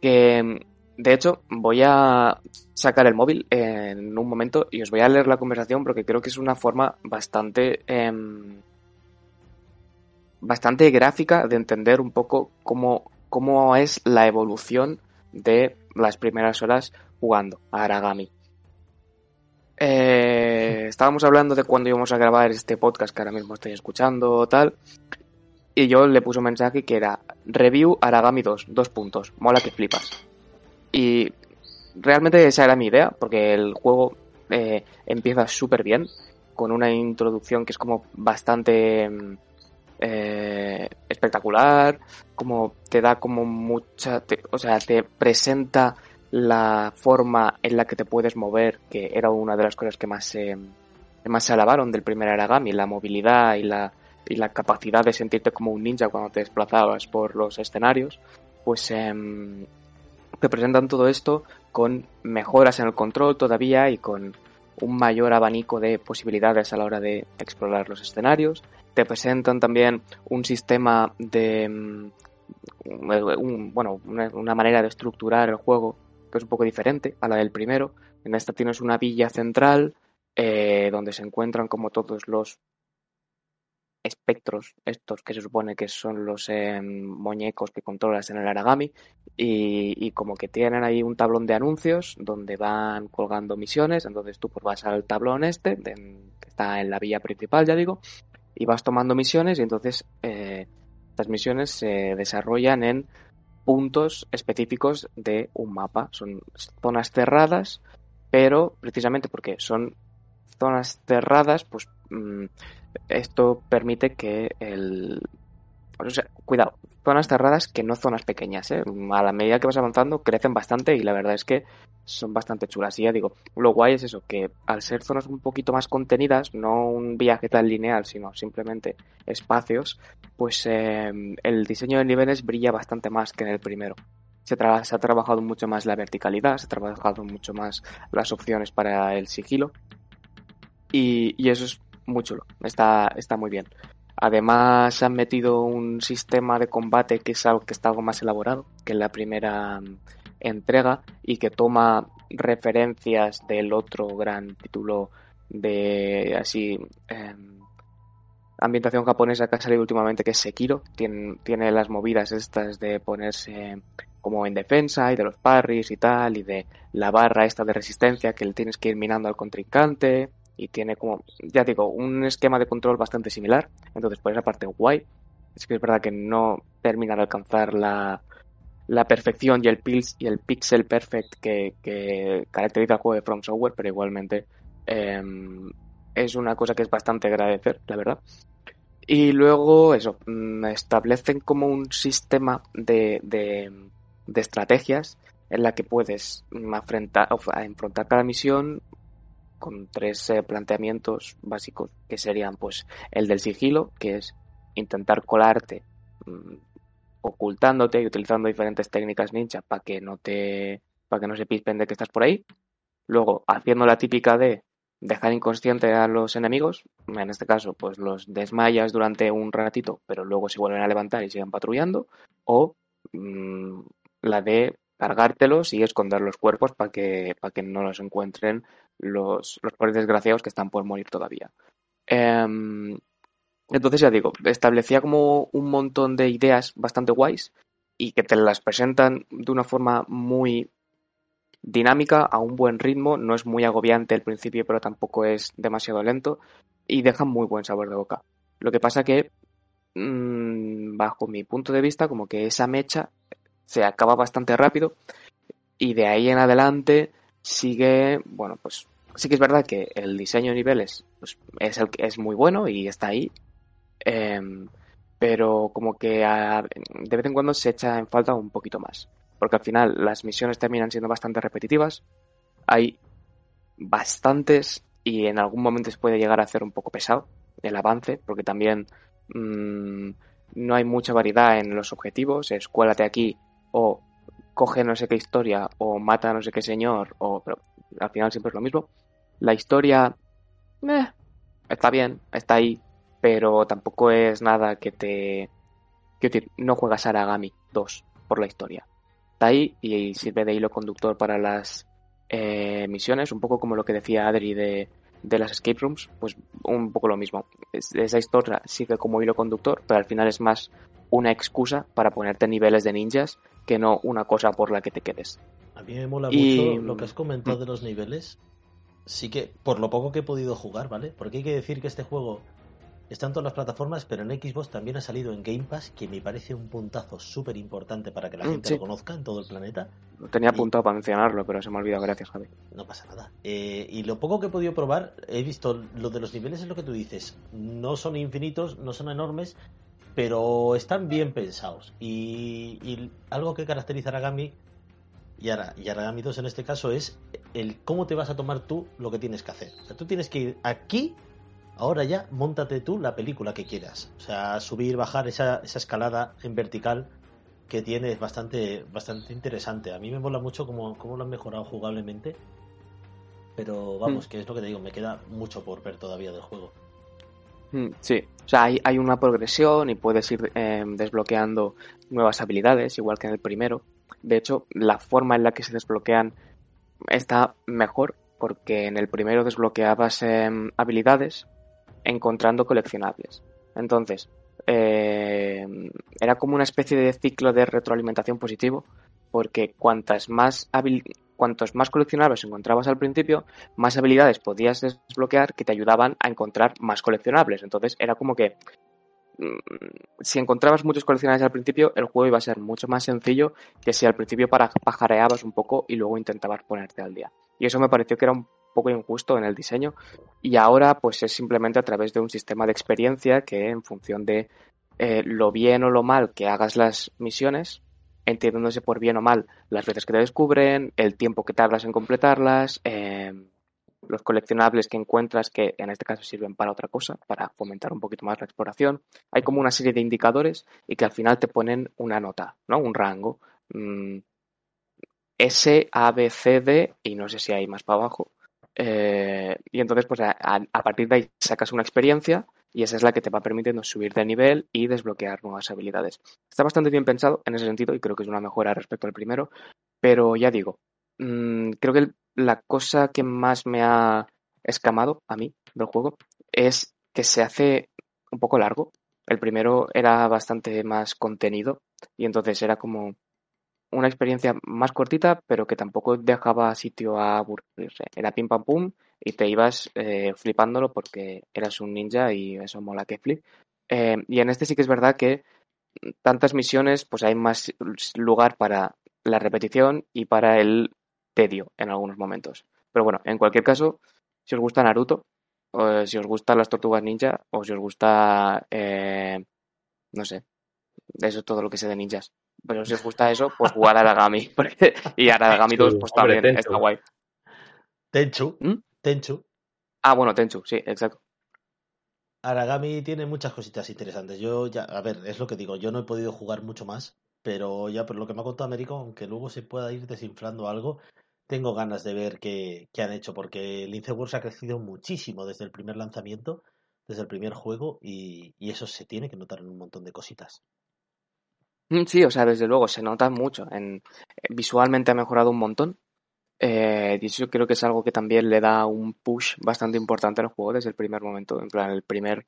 que de hecho voy a sacar el móvil en un momento y os voy a leer la conversación porque creo que es una forma bastante... Em, bastante gráfica de entender un poco cómo, cómo es la evolución de las primeras horas jugando a Aragami. Eh, estábamos hablando de cuando íbamos a grabar este podcast que ahora mismo estoy escuchando, tal. Y yo le puse un mensaje que era Review Aragami 2, dos puntos, mola que flipas. Y realmente esa era mi idea, porque el juego eh, empieza súper bien, con una introducción que es como bastante eh, espectacular, como te da como mucha, o sea, te presenta la forma en la que te puedes mover, que era una de las cosas que más se, más se alabaron del primer Aragami, la movilidad y la, y la capacidad de sentirte como un ninja cuando te desplazabas por los escenarios, pues em, te presentan todo esto con mejoras en el control todavía y con un mayor abanico de posibilidades a la hora de explorar los escenarios. Te presentan también un sistema de... Em, bueno, una manera de estructurar el juego que es un poco diferente a la del primero. En esta tienes una villa central eh, donde se encuentran como todos los espectros, estos que se supone que son los em, muñecos que controlas en el Aragami, y, como que tienen ahí un tablón de anuncios donde van colgando misiones, entonces tú pues vas al tablón este, que está en la villa principal, ya digo, y vas tomando misiones y entonces eh, estas misiones se desarrollan en puntos específicos de un mapa. Son zonas cerradas, pero precisamente porque son zonas cerradas, pues mm, esto permite que el... Cuidado, zonas cerradas que no zonas pequeñas. ¿eh? A la medida que vas avanzando crecen bastante y la verdad es que son bastante chulas. Y ya digo, lo guay es eso, que al ser zonas un poquito más contenidas, no un viaje tan lineal, sino simplemente espacios, pues em, el diseño de niveles brilla bastante más que en el primero. Se, se, ha trabajado mucho más la verticalidad, se ha trabajado mucho más las opciones para el sigilo. Y, y eso es muy chulo, está, está muy bien. Además han metido un sistema de combate que es algo que está algo más elaborado que en la primera mm, entrega y que toma referencias del otro gran título de así em, ambientación japonesa que ha salido últimamente que es Sekiro. Tiene, tiene las movidas estas de ponerse como en defensa y de los parries y tal y de la barra esta de resistencia que le tienes que ir minando al contrincante y tiene como, ya digo, un esquema de control bastante similar. Entonces, por esa parte, guay. Es que es verdad que no termina de alcanzar la, la perfección y el, pixel perfect que, que, caracteriza el juego de From Software, pero igualmente em, es una cosa que es bastante agradecer, la verdad. Y luego, eso, establecen como un sistema de, de, estrategias en la que puedes afrontar, enfrentar cada misión con tres eh, planteamientos básicos que serían pues el del sigilo, que es intentar colarte mm, ocultándote y utilizando diferentes técnicas ninja para que no te para que no se pispen de que estás por ahí. Luego, haciendo la típica de dejar inconsciente a los enemigos, en este caso, pues los desmayas durante un ratito, pero luego se vuelven a levantar y siguen patrullando, o mm, la de cargártelos y esconder los cuerpos para que, para que no los encuentren los, los pobres desgraciados que están por morir todavía. Em, entonces ya digo, establecía como un montón de ideas bastante guays y que te las presentan de una forma muy dinámica, a un buen ritmo, no es muy agobiante al principio, pero tampoco es demasiado lento y deja muy buen sabor de boca. Lo que pasa que, mm, bajo mi punto de vista, como que esa mecha se acaba bastante rápido y de ahí en adelante sigue, bueno, pues sí que es verdad que el diseño de niveles pues, es, el, es muy bueno y está ahí. Em, pero como que de vez en cuando se echa en falta un poquito más. Porque al final las misiones terminan siendo bastante repetitivas. Hay bastantes y en algún momento se puede llegar a hacer un poco pesado el avance, porque también mmm, no hay mucha variedad en los objetivos. Escuélate aquí o coge no sé qué historia o mata a no sé qué señor, o, pero al final siempre es lo mismo. La historia eh, está bien, está ahí, pero tampoco es nada que te... Quiero decir, no juegas Aragami 2 por la historia. Está ahí y sirve de hilo conductor para las eh, misiones, un poco como lo que decía Adri de, de las escape rooms, pues un poco lo mismo. esa historia sigue como hilo conductor, pero al final es más una excusa para ponerte niveles de ninjas que no una cosa por la que te quedes. A mí me mola mucho lo que has comentado de los niveles. Sí que, por lo poco que he podido jugar, ¿vale? Porque hay que decir que este juego está en todas las plataformas, pero en Xbox también ha salido en Game Pass, que me parece un puntazo súper importante para que la mm, gente lo conozca en todo el planeta. tenía apuntado para mencionarlo, pero se me ha olvidado, gracias Javi. No pasa nada. Eh, y lo poco que he podido probar, he visto lo de los niveles es lo que tú dices. No son infinitos, no son enormes, pero están bien pensados. Y, algo que caracteriza a Aragami y, a, y Aragami 2 en este caso es el cómo te vas a tomar tú lo que tienes que hacer. O sea, tú tienes que ir aquí, ahora ya, montate tú la película que quieras. O sea, subir, bajar esa, esa escalada en vertical que tiene es bastante, bastante interesante. A mí me mola mucho cómo, cómo lo han mejorado jugablemente. Pero vamos, mm. que es lo que te digo, me queda mucho por ver todavía del juego. Mm, sí, o sea, hay, hay una progresión y puedes ir em, desbloqueando nuevas habilidades, igual que en el primero. De hecho, la forma en la que se desbloquean está mejor, porque en el primero desbloqueabas em, habilidades encontrando coleccionables. Entonces, em, era como una especie de ciclo de retroalimentación positivo, porque cuantas más cuantos más coleccionables encontrabas al principio, más habilidades podías desbloquear que te ayudaban a encontrar más coleccionables. Entonces era como que mm, si encontrabas muchos coleccionables al principio, el juego iba a ser mucho más sencillo que si al principio pajareabas un poco y luego intentabas ponerte al día. Y eso me pareció que era un poco injusto en el diseño. Y ahora, pues es simplemente a través de un sistema de experiencia que en función de eh, lo bien o lo mal que hagas las misiones, entiéndose por bien o mal las veces que te descubren, el tiempo que tardas en completarlas, em, los coleccionables que encuentras que en este caso sirven para otra cosa, para fomentar un poquito más la exploración. Hay como una serie de indicadores y que al final te ponen una nota, ¿no? Un rango. Mm, S, A, B, C, D y no sé si hay más para abajo. Eh, y entonces, pues a partir de ahí sacas una experiencia y esa es la que te va permitiendo subir de nivel y desbloquear nuevas habilidades. Está bastante bien pensado en ese sentido y creo que es una mejora respecto al primero, pero ya digo, mm, creo que la cosa que más me ha escamado a mí del juego es que se hace un poco largo. El primero era bastante más contenido y entonces era como una experiencia más cortita, pero que tampoco dejaba sitio a aburrirse. Era pim pam pum y te ibas eh, flipándolo porque eras un ninja y eso mola que flip. Eh, y en este sí que es verdad que tantas misiones, pues hay más lugar para la repetición y para el tedio en algunos momentos. Pero bueno, en cualquier caso, si os gusta Naruto, o si os gustan las tortugas ninja, o si os gusta, eh, no sé, eso es todo lo que sé de ninjas. Pero si os gusta eso, pues jugar a Aragami. y Aragami 2, pues también está guay. Tenchu. ¿Mm? Tenchu. Ah, bueno, Tenchu, sí, exacto. Aragami tiene muchas cositas interesantes. Yo ya, a ver, es lo que digo, yo no he podido jugar mucho más, pero ya por lo que me ha contado Américo, aunque luego se pueda ir desinflando algo, tengo ganas de ver qué, han hecho, porque Lince Wars ha crecido muchísimo desde el primer lanzamiento, desde el primer juego, y, y eso se tiene que notar en un montón de cositas. Mm, sí, o sea, desde luego se nota mucho. En, visualmente ha mejorado un montón. Eh, y eso creo que es algo que también le da un push bastante importante al juego desde el primer momento. En plan, el primer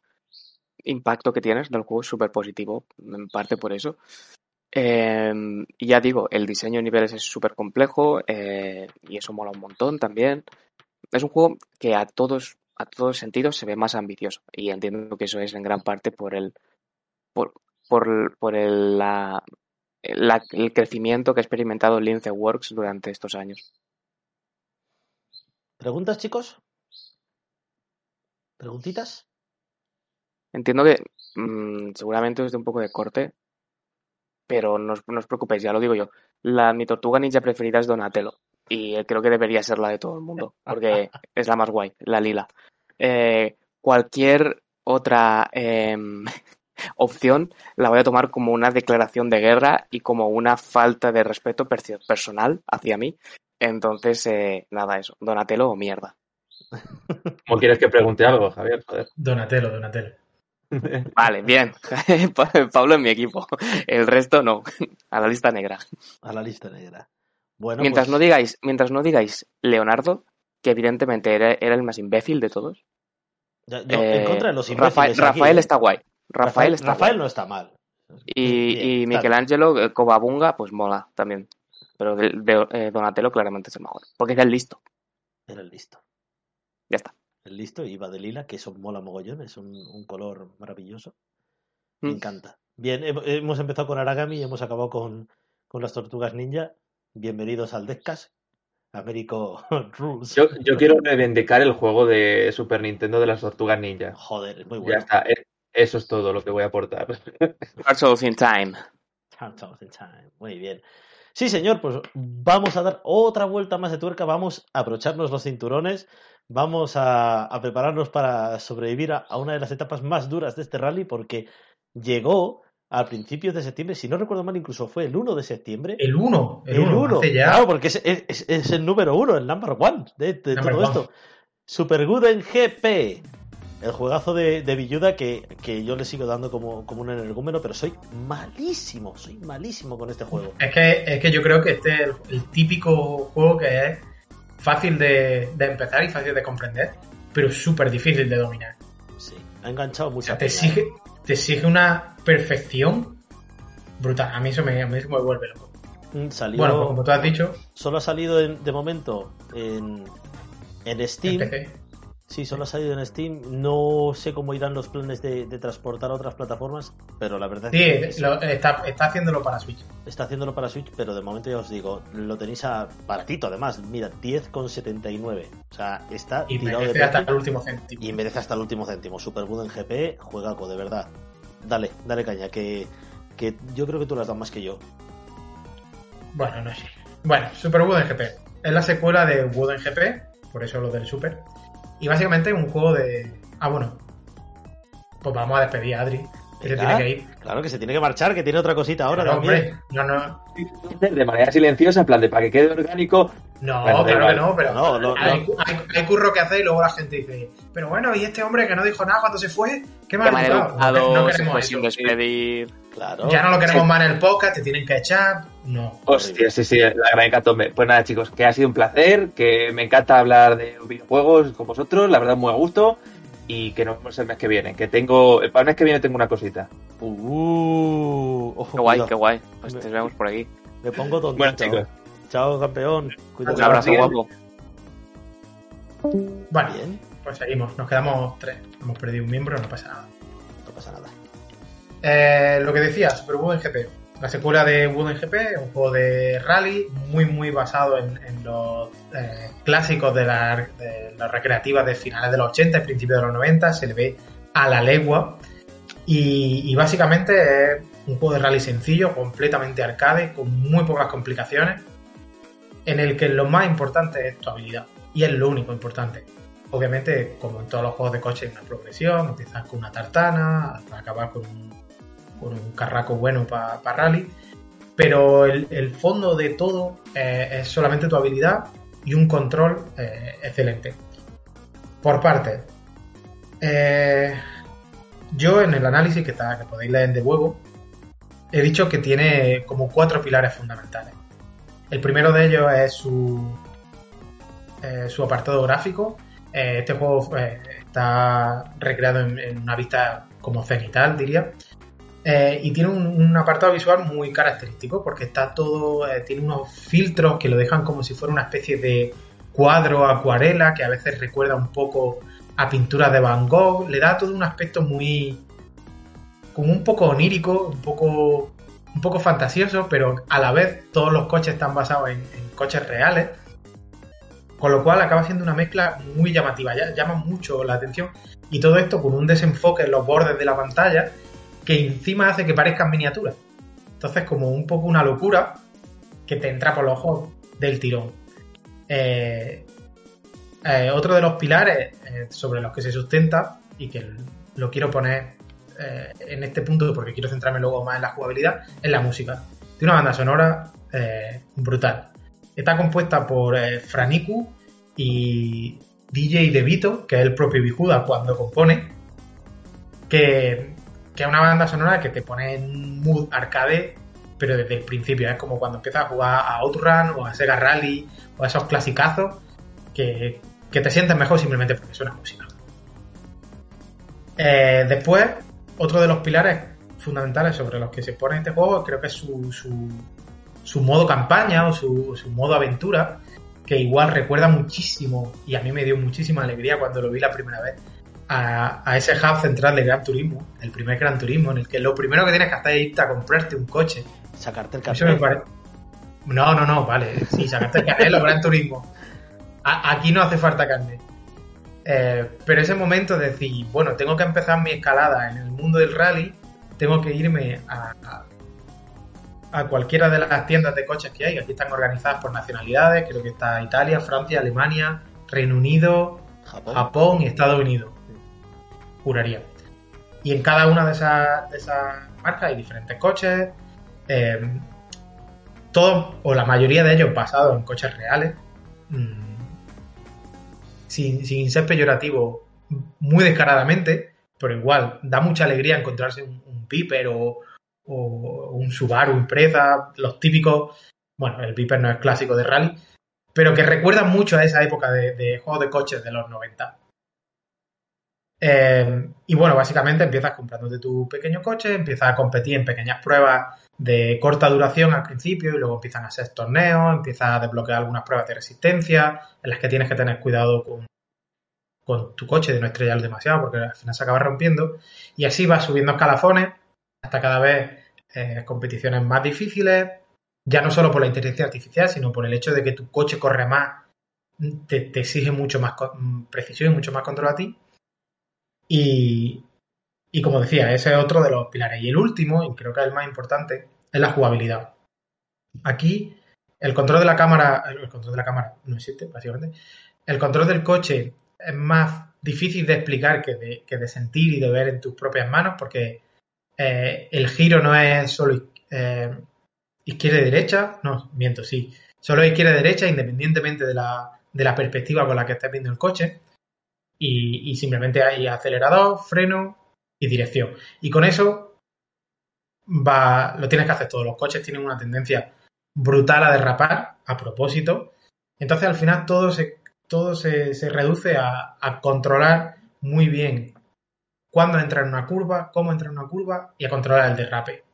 impacto que tienes del juego es súper positivo, en parte por eso. Em, y ya digo, el diseño de niveles es súper complejo eh, y eso mola un montón también. Es un juego que a todos, a todos sentidos se ve más ambicioso y entiendo que eso es en gran parte por el, por, por, por el, la, el crecimiento que ha experimentado Lince Works durante estos años. ¿Preguntas, chicos? ¿Preguntitas? Entiendo que mm, seguramente os dé un poco de corte, pero no os, no os preocupéis, ya lo digo yo. La, mi tortuga ninja preferida es Donatello y creo que debería ser la de todo el mundo, porque es la más guay, la lila. Eh, cualquier otra em, opción la voy a tomar como una declaración de guerra y como una falta de respeto personal hacia mí. Entonces, eh, nada, eso, Donatello o mierda. ¿Cómo quieres que pregunte algo, Javier? Donatello, Donatello. Vale, bien. Pablo en mi equipo. El resto no. A la lista negra. A la lista negra. Bueno, mientras pues- no digáis, mientras no digáis Leonardo, que evidentemente era, era el más imbécil de todos. Ya- yo en eh, contra de los Rafael, imbéciles aquí, Rafael ¿eh? está guay. Rafael, está Rafael no está mal. Y, Bien, y Michelangelo, eh, Covabunga, pues mola también. Pero de, de- eh, Donatello claramente es el mejor. Porque es el listo. Era el listo. Ya está. El listo iba de lila, que eso mola mogollón, es un, un color maravilloso. Me Mm. encanta. Bien, he- hemos empezado con Aragami y hemos acabado con, con las tortugas ninja. Bienvenidos al Deckcast. Américo Rules. Yo, yo quiero reivindicar el juego de Super Nintendo de las tortugas ninja. Joder, es muy Ya bueno. está, eh, eso es todo lo que voy a aportar. Turtles in Time. Turtles in Time. Muy bien. Sí, señor, pues vamos a dar otra vuelta más de tuerca, vamos a abrocharnos los cinturones, vamos a, a prepararnos para sobrevivir a, a una de las etapas más duras de este rally, porque llegó a principios de septiembre, si no recuerdo mal, incluso fue el 1 de septiembre. El 1, el El 1, uno, hace ya. claro, porque es, es- es el número uno, el number one de, de Number todo one. esto. Super Good en GP, el juegazo de, de Villuda que, que yo le sigo dando como, como un energúmeno, pero soy malísimo, soy malísimo con este juego. Es que, es que yo creo que este es el, el típico juego que es fácil de, de empezar y fácil de comprender, pero súper difícil de dominar. Sí, ha enganchado O mucho. sea, te exige, te exige una perfección brutal. A mí eso me, a mí eso me vuelve loco. Salió, Bueno, pues como tú has dicho, solo ha salido en- de momento en, en Steam. en PC. Sí, solo ha salido en Steam. No sé cómo irán los planes de, de transportar a otras plataformas, pero la verdad Sí, es que lo- está, está haciéndolo para Switch. está haciéndolo para Switch, pero de momento ya os digo, lo tenéis a baratito además. Mira, 10,79. O sea, está Y tirado de merece hasta precio el último céntimo. y merece hasta el último céntimo. Superbud en GP, juegaco, de verdad. Dale, dale caña, que, que yo creo que tú las das más que yo. Bueno, no sé. Bueno, Super Wooden GP. Es la secuela de Wooden GP, por eso lo del Super. Y básicamente es un juego de. Ah, bueno. Pues vamos a despedir a Adri, que se tiene que ir. Claro que se tiene que marchar, que tiene otra cosita ahora Pero, también. hombre, no, no. De manera silenciosa, en plan de para que quede orgánico. No, Bueno, claro que no, pero No, no, hay, hay- hay curro que hacer y luego la gente dice, pero bueno, ¿y este hombre que no dijo nada cuando se fue? ¿Qué mal educado? No, queremos fue eso. sin despedir. Claro. Ya no lo queremos más en el podcast, te tienen que echar. No. Hostia, sí, sí, la gran hecatombe. Pues nada, chicos, que ha sido un placer, que me encanta hablar de videojuegos con vosotros, la verdad muy a gusto. Y que nos vemos el mes que viene. Que tengo. Para el mes que viene tengo una cosita. Uh, ojo, Qué guay, cuidado. qué guay. Pues te vemos por aquí. Me pongo tontito. Bueno, chicos. Chao, campeón. Cuídate. Un abrazo Bien. guapo. Bueno, Bien, pues seguimos. Nos quedamos tres. Hemos perdido un miembro, no pasa nada. no pasa nada. Eh, lo que decía, Super Wooden GP. La secuela de Wooden GP, un juego de rally muy, muy basado en, los eh, clásicos de las recreativas de finales de los 80 y principios de los 90. Se le ve a la legua. Y, y básicamente es un juego de rally sencillo, completamente arcade, con muy pocas complicaciones, en el que lo más importante es tu habilidad. Y es lo único importante. Obviamente, como en todos los juegos de coche, hay una progresión. Empiezas con una tartana, hasta acabar con un, con un carraco bueno para rally. Pero el, fondo de todo eh, es solamente tu habilidad y un control eh, excelente. Por parte, eh, yo en el análisis que, está, que podéis leer de huevo, he dicho que tiene como cuatro pilares fundamentales. El primero de ellos es su, su apartado gráfico. Este juego está recreado en, en una vista como cenital, diría. Eh, y tiene un, apartado visual muy característico porque está todo, eh, tiene unos filtros que lo dejan como si fuera una especie de cuadro acuarela que a veces recuerda un poco a pinturas de Van Gogh. Le da todo un aspecto muy, como un poco onírico, un poco, un poco fantasioso, pero a la vez todos los coches están basados en, coches reales. Con lo cual acaba siendo una mezcla muy llamativa, llama mucho la atención. Y todo esto con un desenfoque en los bordes de la pantalla que encima hace que parezcan miniaturas. Entonces, como un poco una locura que te entra por los ojos del tirón. Eh, eh, otro de los pilares eh, sobre los que se sustenta, y que lo quiero poner en este punto porque quiero centrarme luego más en la jugabilidad, es la música. Tiene una banda sonora brutal. Está compuesta por Franiku y DJ De Vito, que es el propio Bijuda cuando compone, que, que es una banda sonora que te pone en mood arcade pero desde el principio. Es como cuando empiezas a jugar a Outrun o a Sega Rally o a esos clasicazos que, te sientes mejor simplemente porque suena música. Eh, después, otro de los pilares fundamentales sobre los que se pone este juego creo que es su, su, modo campaña o su, su, modo aventura, que igual recuerda muchísimo y a mí me dio muchísima alegría cuando lo vi la primera vez a, ese hub central de Gran Turismo, el primer Gran Turismo, en el que lo primero que tienes que hacer es irte a comprarte un coche Sacarte el carnet. No, no, no, vale. Sí, sacarte el carnet, lo Gran Turismo. aquí no hace falta carnet. Eh, pero ese momento de decir, bueno, tengo que empezar mi escalada en el mundo del rally, tengo que irme a, a, cualquiera de las tiendas de coches que hay. Aquí están organizadas por nacionalidades, creo que está Italia, Francia, Alemania, Reino Unido, Japón, y Estados Unidos. Juraría. Y en cada una de esas, de esas marcas hay diferentes coches, eh, todos o la mayoría de ellos basados en coches reales, mm, sin, ser peyorativo muy descaradamente, pero igual da mucha alegría encontrarse un, Piper o, un Subaru Impreza, los típicos, bueno, el Piper no es clásico de rally, pero que recuerdan mucho a esa época de, de juegos de coches de los 90. Eh, y bueno, básicamente empiezas comprándote tu pequeño coche, empiezas a competir en pequeñas pruebas de corta duración al principio y luego empiezan a ser torneos, empiezas a desbloquear algunas pruebas de resistencia en las que tienes que tener cuidado con, tu coche de no estrellar demasiado porque al final se acaba rompiendo. Y así vas subiendo escalafones hasta cada vez eh, competiciones más difíciles, ya no solo por la inteligencia artificial, sino por el hecho de que tu coche corre más, te, te exige mucho más precisión y mucho más control a ti y, como decía, ese es otro de los pilares. Y el último, y creo que es el más importante, es la jugabilidad. Aquí, el control de la cámara, el control de la cámara no existe, básicamente. El control del coche es más difícil de explicar que de, que de sentir y de ver en tus propias manos, porque eh, el giro no es solo eh, izquierda y derecha, no, miento, sí, solo izquierda y derecha, independientemente de la, de la perspectiva con la que estés viendo el coche y, simplemente hay acelerador, freno y dirección. Y con eso va, lo tienes que hacer todos. Los coches tienen una tendencia brutal a derrapar a propósito. Entonces al final todo se, todo se, reduce a, a, controlar muy bien cuándo entrar en una curva, cómo entrar en una curva y a controlar el derrape.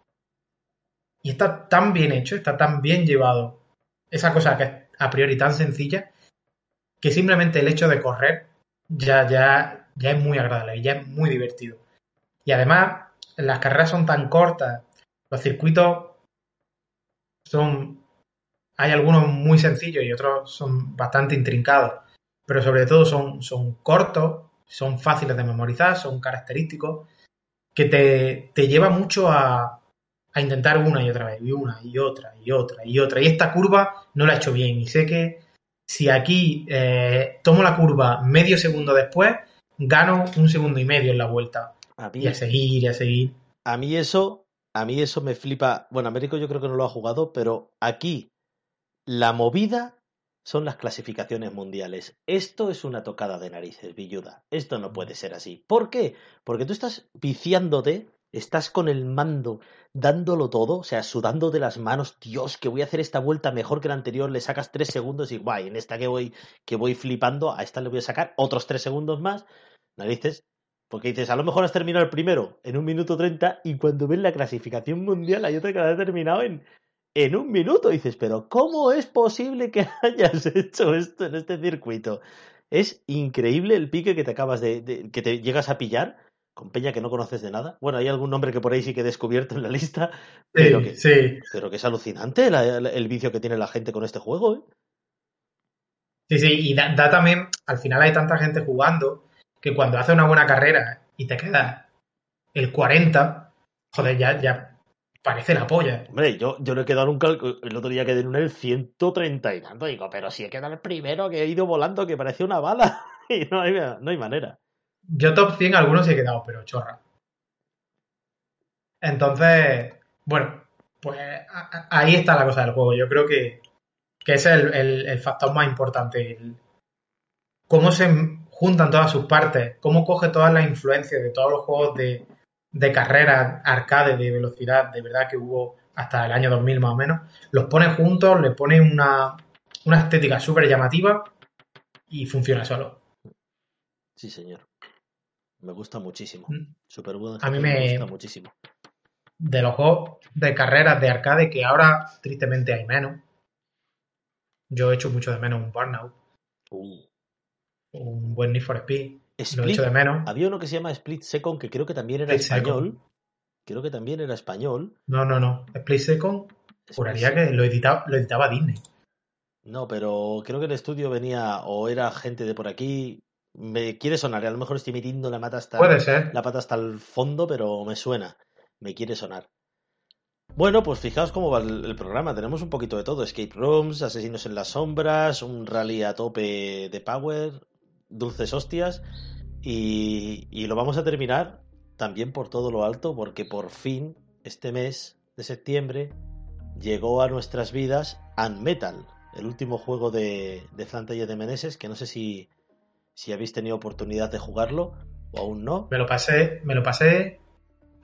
Y está tan bien hecho, está tan bien llevado esa cosa que es a priori tan sencilla que simplemente el hecho de correr ya, ya, ya es muy agradable, ya es muy divertido. Y además, las carreras son tan cortas, los circuitos son. Hay algunos muy sencillos y otros son bastante intrincados, pero sobre todo son, son cortos, son fáciles de memorizar, son característicos, que te, te lleva mucho a, a intentar una y otra vez, y una y otra y otra y otra. Y esta curva no la he hecho bien y sé que si aquí eh, tomo la curva medio segundo después, gano un segundo y medio en la vuelta. A y a seguir, y a seguir. A mí eso, a mí eso me flipa. Bueno, Américo yo creo que no lo ha jugado, pero aquí la movida son las clasificaciones mundiales. Esto es una tocada de narices, Villuda. Esto no puede ser así. ¿Por qué? Porque tú estás viciándote estás con el mando dándolo todo, o sea, sudando de las manos, Dios, que voy a hacer esta vuelta mejor que la anterior, le sacas tres segundos y guay, en esta que voy, que voy flipando, a esta le voy a sacar otros tres segundos más, narices, porque dices, a lo mejor has terminado el primero en un minuto treinta y cuando ves la clasificación mundial hay otra que la ha terminado en, en un minuto, dices, pero ¿cómo es posible que hayas hecho esto en este circuito? Es increíble el pique que te acabas de que te llegas a pillar con Peña que no conoces de nada. Bueno, hay algún nombre que por ahí sí que he descubierto en la lista, pero, que, sí. pero que es alucinante el, vicio que tiene la gente con este juego. ¿eh? Sí, sí, y da, también, al final hay tanta gente jugando que cuando hace una buena carrera y te queda el 40, joder, ya, ya parece la polla. Hombre, yo, yo no he quedado nunca, el otro día quedé en el 130 y tanto, digo, pero si he quedado el primero que he ido volando que parecía una bala y no hay, no hay manera. Yo top 100 algunos he quedado, pero chorra. Entonces, bueno, pues ahí está la cosa del juego. Yo creo que, que ese es el, factor más importante. cómo se juntan todas sus partes, cómo coge todas las influencias de todos los juegos de, de carrera, arcade, de velocidad, de verdad que hubo hasta el año 2000 más o menos, los pone juntos, le pone una, una estética súper llamativa y funciona solo. Sí, señor. Me gusta muchísimo. Mm. Super A mí me, gusta muchísimo. De los juegos de carreras de arcade que ahora tristemente hay menos. Yo he hecho mucho de menos un Burnout. Uh. Un buen Need for Speed. lo he hecho de menos. Había uno que se llama Split Second que creo que también era español. Creo que también era español. No, no, no. Split Second juraría que lo editaba, lo editaba Disney. No, pero creo que el estudio venía o era gente de por aquí. Me quiere sonar, a lo mejor estoy metiendo la mata hasta la pata hasta el fondo, pero me suena. Me quiere sonar. Bueno, pues fijaos cómo va el, programa. Tenemos un poquito de todo: escape rooms, asesinos en las sombras, un rally a tope de power, dulces hostias. Y, y lo vamos a terminar también por todo lo alto, porque por fin, este mes de septiembre, llegó a nuestras vidas Unmetal, el último juego de, de y de Meneses, que no sé si, si habéis tenido oportunidad de jugarlo o aún no. Me lo pasé, me lo pasé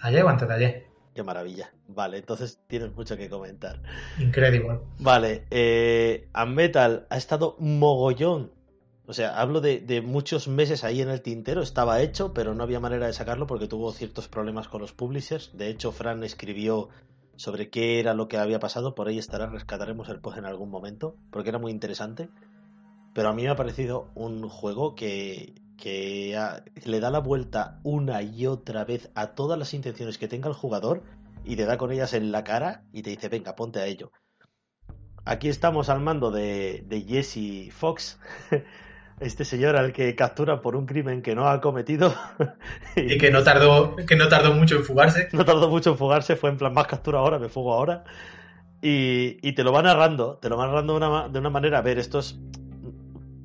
ayer o antes de ayer. Qué maravilla. Vale, entonces tienes mucho que comentar. Increíble. Vale, eh, Metal ha estado mogollón. O sea, hablo de, de, muchos meses ahí en el tintero, estaba hecho, pero no había manera de sacarlo porque tuvo ciertos problemas con los publishers. De hecho, Fran escribió sobre qué era lo que había pasado, por ahí estará, rescataremos el post en algún momento, porque era muy interesante. Pero a mí me ha parecido un juego que, que le da la vuelta una y otra vez a todas las intenciones que tenga el jugador y te da con ellas en la cara y te dice, venga, ponte a ello. Aquí estamos al mando de, de Jesse Fox, este señor al que captura por un crimen que no ha cometido. y que no tardó, que no tardó mucho en fugarse. No tardó mucho en fugarse, fue en plan más captura ahora, me fugo ahora. Y, y te lo va narrando, te lo va narrando de una, de una manera. A ver, esto es,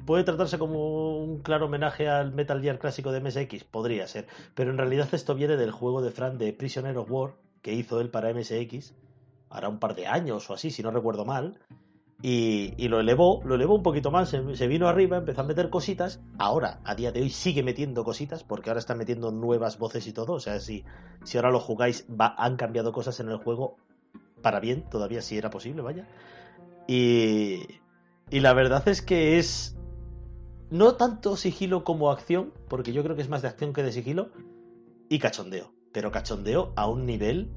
puede tratarse como un claro homenaje al Metal Gear clásico de MSX, podría ser. Pero en realidad esto viene del juego de Fran de Prisoner of War, que hizo él para MSX, hará un par de años o así, si no recuerdo mal y, lo elevó, lo elevó un poquito más, se, vino arriba, empezó a meter cositas. Ahora, a día de hoy, sigue metiendo cositas, porque ahora está metiendo nuevas voces y todo. O sea, si, si ahora lo jugáis, han cambiado cosas en el juego para bien, todavía si era posible, vaya. Y, y la verdad es que es no tanto sigilo como acción, porque yo creo que es más de acción que de sigilo, y cachondeo. Pero cachondeo a un nivel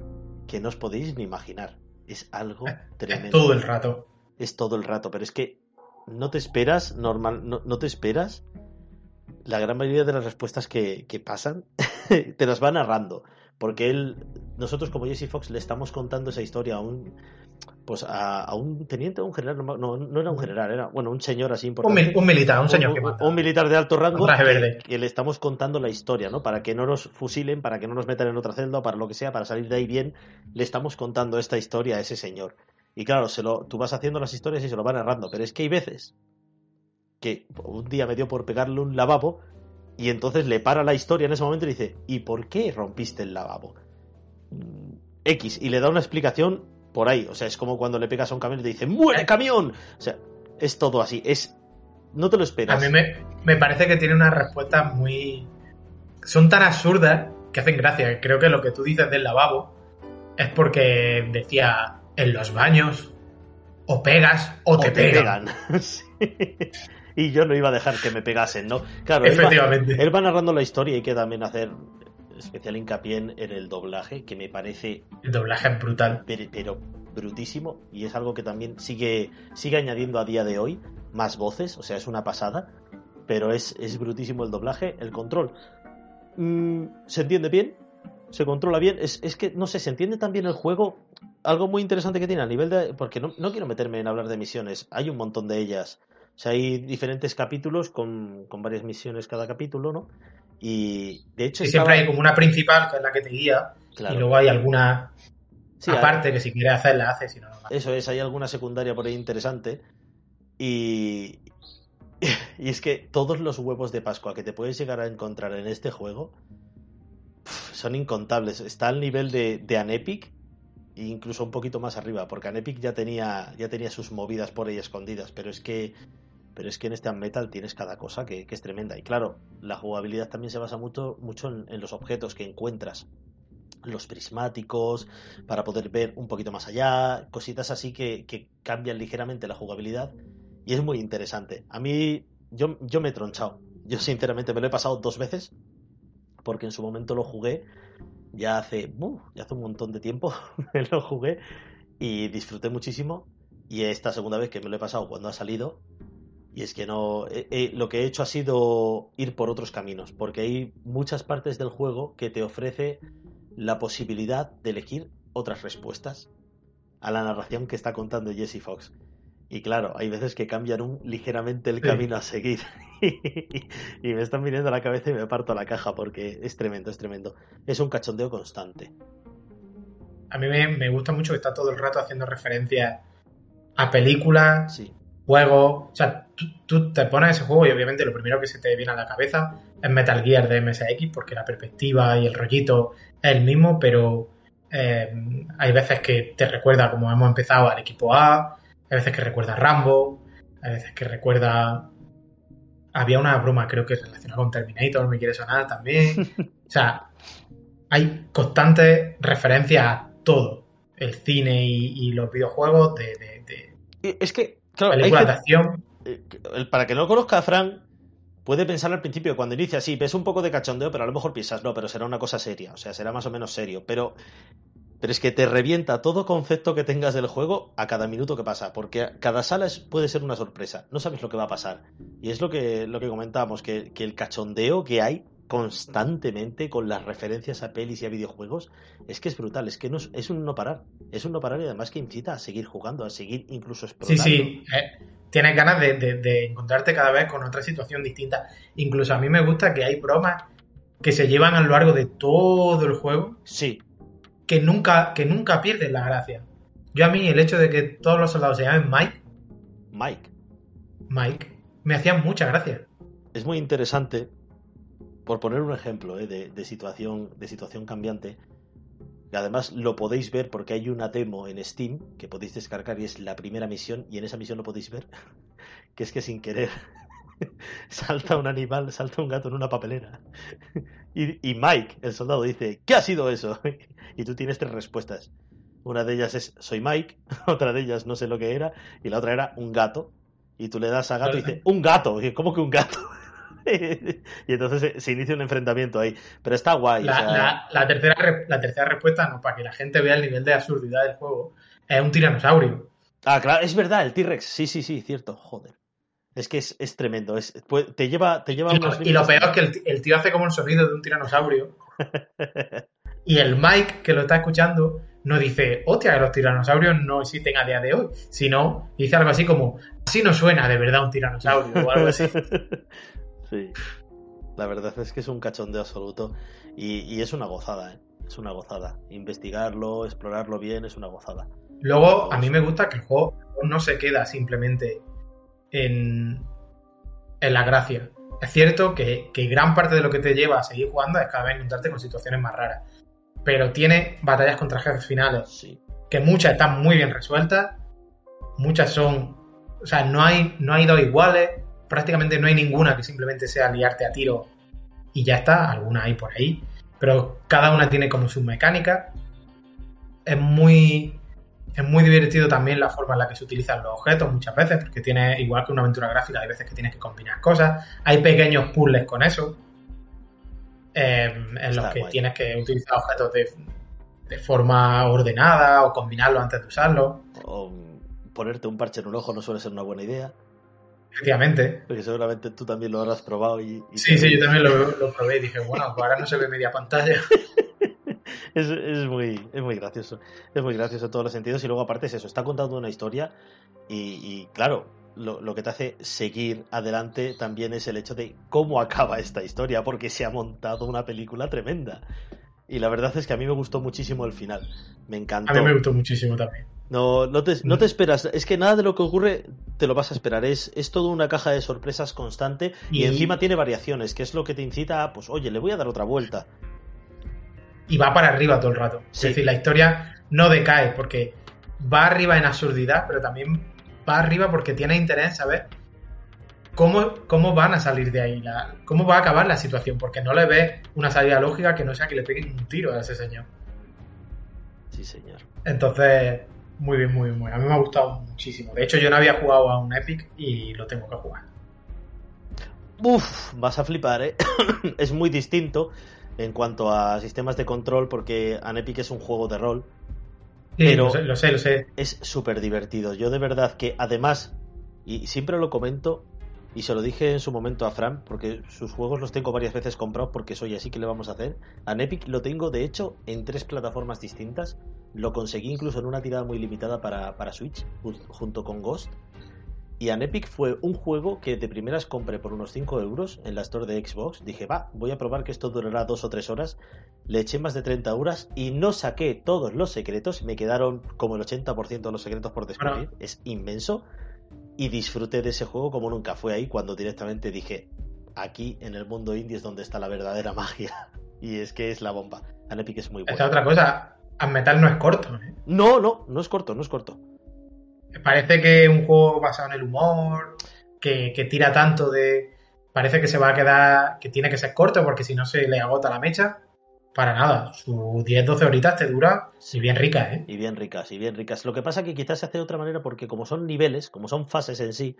que no os podéis ni imaginar. Es algo tremendo. Todo el rato es todo el rato, pero es que no te esperas, normal, no, te esperas. La gran mayoría de las respuestas que, que pasan te las va narrando. Porque él, nosotros como Jesse Fox le estamos contando esa historia a un, pues a, un teniente o un general, no, no, era un general, era bueno un señor así importante. Un, militar, un señor un, militar de alto rango que, le estamos contando la historia, ¿no? Para que no nos fusilen, para que no nos metan en otra celda, para lo que sea, para salir de ahí bien, le estamos contando esta historia a ese señor. Y claro, se lo, tú vas haciendo las historias y se lo va narrando, pero es que hay veces que un día me dio por pegarle un lavabo y entonces le para la historia en ese momento y dice, ¿y por qué rompiste el lavabo? X, y le da una explicación por ahí, o sea, es como cuando le pegas a un camión y te dice, ¡muere camión! O sea, es todo así, es... No te lo esperas. A mí me, me parece que tiene unas respuestas muy... Son tan absurdas que hacen gracia. Creo que lo que tú dices del lavabo es porque decía, en los baños, o pegas o, te, pegan. Y yo no iba a dejar que me pegasen, ¿no? Claro, Efectivamente. Él va, narrando la historia y hay que también hacer especial hincapié en, el doblaje, que me parece... El doblaje es brutal. Pero, brutísimo, y es algo que también sigue, sigue añadiendo a día de hoy más voces, o sea, es una pasada, pero es, es brutísimo el doblaje, el control. Mm, ¿Se entiende bien? ¿Se controla bien? Es, es que, no sé, se entiende también el juego algo muy interesante que tiene a nivel de. Porque no, quiero meterme en hablar de misiones, hay un montón de ellas. O sea, hay diferentes capítulos con, con varias misiones cada capítulo, ¿no? Y de hecho. Y siempre hay como una principal, que es la que te guía, y luego hay alguna aparte que si quieres hacerla, haces, si no, no. Eso es, hay alguna secundaria por ahí interesante. Y. Y es que todos los huevos de Pascua que te puedes llegar a encontrar en este juego son incontables. Está al nivel de, de Anepic e incluso un poquito más arriba, porque Anepic ya tenía, ya tenía sus movidas por ahí escondidas, pero es que pero es que en este Metal tienes cada cosa que, es tremenda. Y claro, la jugabilidad también se basa mucho, mucho en, los objetos que encuentras. Los prismáticos, para poder ver un poquito más allá, cositas así que, cambian ligeramente la jugabilidad. Y es muy interesante. A mí, yo, yo me he tronchado. Yo sinceramente me lo he pasado dos veces, porque en su momento lo jugué ya hace, ya hace un montón de tiempo, me lo jugué y disfruté muchísimo. Y esta segunda vez que me lo he pasado cuando ha salido, y es que no. Eh, eh, lo que he hecho ha sido ir por otros caminos, porque hay muchas partes del juego que te ofrece la posibilidad de elegir otras respuestas a la narración que está contando Jesse Fox. Y claro, hay veces que cambian un, ligeramente el camino a seguir. y me están viniendo a la cabeza y me parto la caja porque es tremendo, es tremendo. Es un cachondeo constante. A mí me, me gusta mucho que está todo el rato haciendo referencia a películas, sí juego, O sea, tú, te pones ese juego y obviamente lo primero que se te viene a la cabeza es Metal Gear de MSX, porque la perspectiva y el rollito es el mismo, pero eh, hay veces que te recuerda, como hemos empezado, al equipo A, hay veces que recuerda a Rambo, hay veces que recuerda. Había una broma, creo que relacionada con Terminator, me quiere sonar también. O sea, hay constantes referencias a todo. El cine y, los videojuegos de, de... Es que Claro, eh, para que no conozca a Fran, puede pensar al principio, cuando inicia, sí, ves un poco de cachondeo, pero a lo mejor piensas, no, pero será una cosa seria, o sea, será más o menos serio. Pero, pero es que te revienta todo concepto que tengas del juego a cada minuto que pasa, porque cada sala puede ser una sorpresa, no sabes lo que va a pasar. Y es lo que, lo que comentábamos, que, que el cachondeo que hay constantemente con las referencias a pelis y a videojuegos, es que es brutal, es que no, es un no parar, es un no parar y además que incita a seguir jugando, a seguir incluso explorando. Sí, sí, eh, tienes ganas de, encontrarte cada vez con otra situación distinta. Incluso a mí me gusta que hay bromas que se llevan a lo largo de todo el juego. Sí. Que nunca, que nunca pierden la gracia. Yo a mí el hecho de que todos los soldados se llamen Mike. Mike. Mike. Me hacían mucha gracia. Es muy interesante por poner un ejemplo eh, de, situación, de situación cambiante, y además lo podéis ver porque hay una demo en Steam que podéis descargar y es la primera misión, y en esa misión lo podéis ver, que es que sin querer salta un animal, salta un gato en una papelera. Y, y, Mike, el soldado, dice, ¿qué ha sido eso? Y tú tienes tres respuestas. Una de ellas es, soy Mike, otra de ellas no sé lo que era, y la otra era un gato. Y tú le das a gato y dice, un gato. ¿Cómo que un gato? y entonces se, inicia un enfrentamiento ahí. Pero está guay. La, tercera, la tercera respuesta, no, para que la gente vea el nivel de absurdidad del juego, es un tiranosaurio. Ah, claro, es verdad, el T-Rex. Sí, sí, sí, cierto. Joder. Es que es, tremendo. Es, te lleva, te lleva y, lo, y lo peor es que el, tío hace como el sonido de un tiranosaurio. y el Mike que lo está escuchando no dice, hostia, que los tiranosaurios no existen a día de hoy, sino dice algo así como, así no suena de verdad un tiranosaurio o algo así. Sí. La verdad es que es un cachondeo absoluto y, es una gozada, ¿eh? Es una gozada. Investigarlo, explorarlo bien, es una gozada. Luego, a mí me gusta que el juego no se queda simplemente en, en la gracia. Es cierto que, gran parte de lo que te lleva a seguir jugando es cada vez encontrarte con situaciones más raras. Pero tiene batallas contra jefes finales. Sí. Que muchas están muy bien resueltas. Muchas son. O sea, no hay, no hay dos iguales prácticamente no hay ninguna que simplemente sea liarte a tiro y ya está, alguna hay por ahí, pero cada una tiene como su mecánica. Es muy es muy divertido también la forma en la que se utilizan los objetos muchas veces, porque tiene, igual que una aventura gráfica, hay veces que tienes que combinar cosas. Hay pequeños puzzles con eso, em, en los que tienes que utilizar objetos de, de, forma ordenada o combinarlos antes de usarlos. O ponerte un parche en un ojo no suele ser una buena idea. Efectivamente. Porque seguramente tú también lo habrás probado y... sí, sí, yo también lo, probé y dije, bueno, pues ahora no se ve media pantalla. es, muy, es muy gracioso. Es muy gracioso en todos los sentidos. Y luego aparte es eso, está contando una historia y, claro, lo, que te hace seguir adelante también es el hecho de cómo acaba esta historia, porque se ha montado una película tremenda. Y la verdad es que a mí me gustó muchísimo el final. Me encantó. A mí me gustó muchísimo también. No, no te, no te esperas. Es que nada de lo que ocurre te lo vas a esperar. Es, es toda una caja de sorpresas constante y, encima tiene variaciones, que es lo que te incita a, pues, oye, le voy a dar otra vuelta. Y va para arriba todo el rato. Es decir, la historia no decae porque va arriba en absurdidad, pero también va arriba porque tiene interés en saber cómo, cómo van a salir de ahí, la, cómo va a acabar la situación, porque no le ve una salida lógica que no sea que le peguen un tiro a ese señor. Sí, señor. Entonces, muy bien, muy bien, muy bien. A mí me ha gustado muchísimo. De hecho, yo no había jugado a un Epic y lo tengo que jugar. Uf, vas a flipar, ¿eh? es muy distinto en cuanto a sistemas de control porque Epic es un juego de rol pero lo sé, lo sé, Es súper divertido. Yo de verdad que además, y siempre lo comento, y se lo dije en su momento a Fran, porque sus juegos los tengo varias veces comprados porque soy así que le vamos a hacer. A Epic lo tengo de hecho en tres plataformas distintas. Lo conseguí incluso en una tirada muy limitada para, para Switch, junto con Ghost. Y Anepic fue un juego que de primeras compré por unos 5 euros en la store de Xbox. Dije, va, voy a probar que esto durará dos o tres horas. Le eché más de 30 horas y no saqué todos los secretos. Me quedaron como el 80% de los secretos por descubrir. Es inmenso. Y disfruté de ese juego como nunca. Fue ahí cuando directamente dije, aquí en el mundo indie es donde está la verdadera magia. Y es que es la bomba. Anepic es muy bueno. Otra cosa, Metal no es corto. ¿eh? No, no, no es corto, no es corto. Parece que un juego basado en el humor, que, tira tanto de. Parece que se va a quedar. que tiene que ser corto porque si no se le agota la mecha. Para nada, sus 10-12 horitas te dura y bien ricas, ¿eh? Y bien ricas, y bien ricas. Lo que pasa es que quizás se hace de otra manera porque como son niveles, como son fases en sí,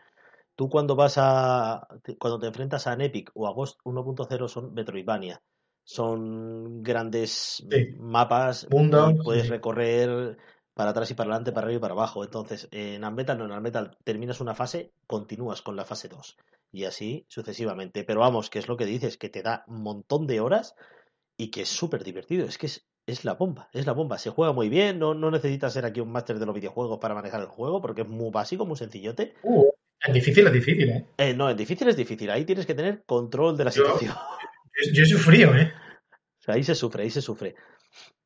tú cuando vas a. cuando te enfrentas a an Epic o a Ghost 1.0 son Metroidvania. Son grandes mapas, Mundos, puedes recorrer para atrás y para adelante, para arriba y para abajo. Entonces, en Almetal no, en Almetal terminas una fase, continúas con la fase 2 y así sucesivamente. Pero vamos, que es lo que dices, que te da un montón de horas y que es súper divertido. Es que es, es, la bomba, es la bomba. Se juega muy bien, no, no necesitas ser aquí un máster de los videojuegos para manejar el juego porque es muy básico, muy sencillote. Uh, es difícil, es difícil, ¿eh? ¿eh? No, es difícil, es difícil. Ahí tienes que tener control de la situación. Yo, yo he sufrido, ¿eh? O sea, ahí se sufre, ahí se sufre.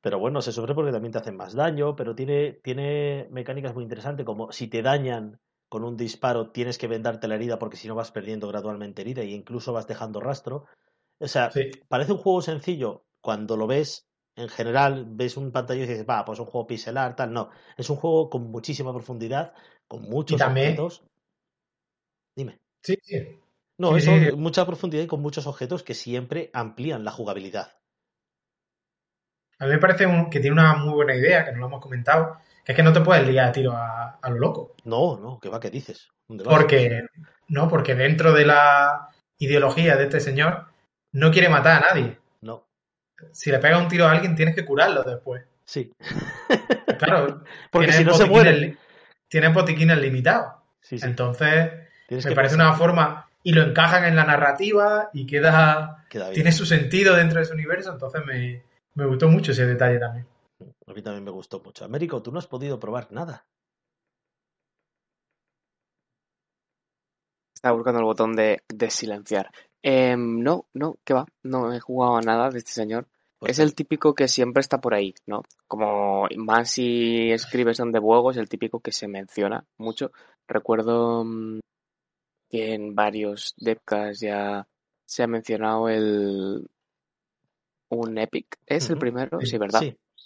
Pero bueno, se sufre porque también te hacen más daño, pero tiene, tiene mecánicas muy interesantes, como si te dañan con un disparo, tienes que vendarte la herida porque si no vas perdiendo gradualmente herida e incluso vas dejando rastro. O sea, parece un juego sencillo cuando lo ves. En general, ves un pantalla y dices, va, pues un juego pixelar, tal. No, es un juego con muchísima profundidad, con muchos objetos. Dime. Sí, sí. No, es mucha profundidad y con muchos objetos que siempre amplían la jugabilidad. A mí me parece que tiene una muy buena idea, que no lo hemos comentado, que es que no te puedes liar a tiro a, lo loco. No, no, ¿qué va, qué dices? Porque, no, porque dentro de la ideología de este señor no quiere matar a nadie. No. Si le pega un tiro a alguien, tienes que curarlo después. Sí. Claro. porque si no se muere. Tienes botiquines limitados. Sí, sí. Entonces, me parece una forma. Y lo encajan en la narrativa y queda. queda tiene su sentido dentro de ese universo. Entonces me, me gustó mucho ese detalle también. A mí también me gustó mucho. Américo, tú no has podido probar nada. Estaba buscando el botón de, de silenciar. Em, no, no, ¿qué va? No he jugado a nada de este señor. Pues es el típico que siempre está por ahí, ¿no? Como más si escribes donde juego, es el típico que se menciona mucho. Recuerdo mm, que en varios Depcas ya se ha mencionado el, un Epic. ¿Es el primero? Sí, ¿verdad?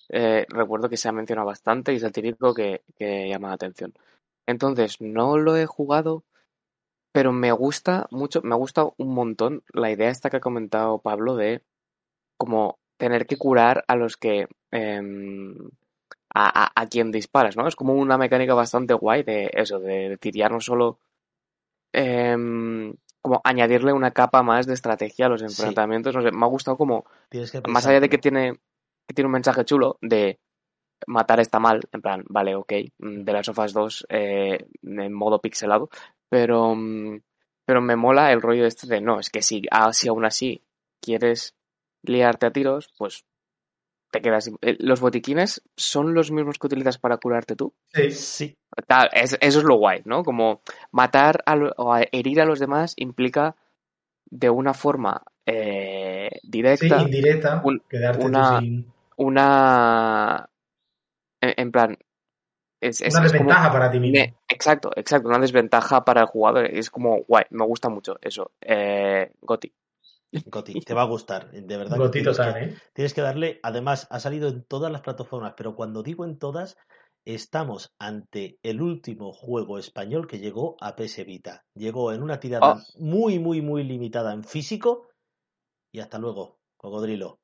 Eh, recuerdo que se ha mencionado bastante y es el típico que, llama la atención. Entonces, no lo he jugado, pero me gusta mucho, me ha gustado un montón la idea esta que ha comentado Pablo de como tener que curar a los que... Em, a, a, quien disparas, ¿no? Es como una mecánica bastante guay de eso, de, tirar no solo em, como añadirle una capa más de estrategia a los enfrentamientos. No sé, me ha gustado como, más allá de que tiene, que tiene un mensaje chulo de matar está mal, en plan, vale, ok, de las sofas 2 eh, en modo pixelado, pero, mm, pero me mola el rollo este de, no, es que si, ah, si aún así quieres liarte a tiros, pues te quedas. Eh, ¿Los botiquines son los mismos que utilizas para curarte tú? Sí. Sí. eso es lo guay, ¿no? Como matar o herir a los demás implica de una forma eh, directa. Sí, indirecta. quedarte una, una. En, plan. Es, una desventaja para ti mismo. exacto, exacto. Una desventaja para el jugador. Es como guay, me gusta mucho eso. Eh, Goti. Goti, te va a gustar, de verdad. Goti total, ¿eh? Tienes que darle, además, ha salido en todas las plataformas, pero cuando digo en todas, estamos ante el último juego español que llegó a PS Vita. Llegó en una tirada oh. muy, muy, muy limitada en físico. Y hasta luego, cocodrilo.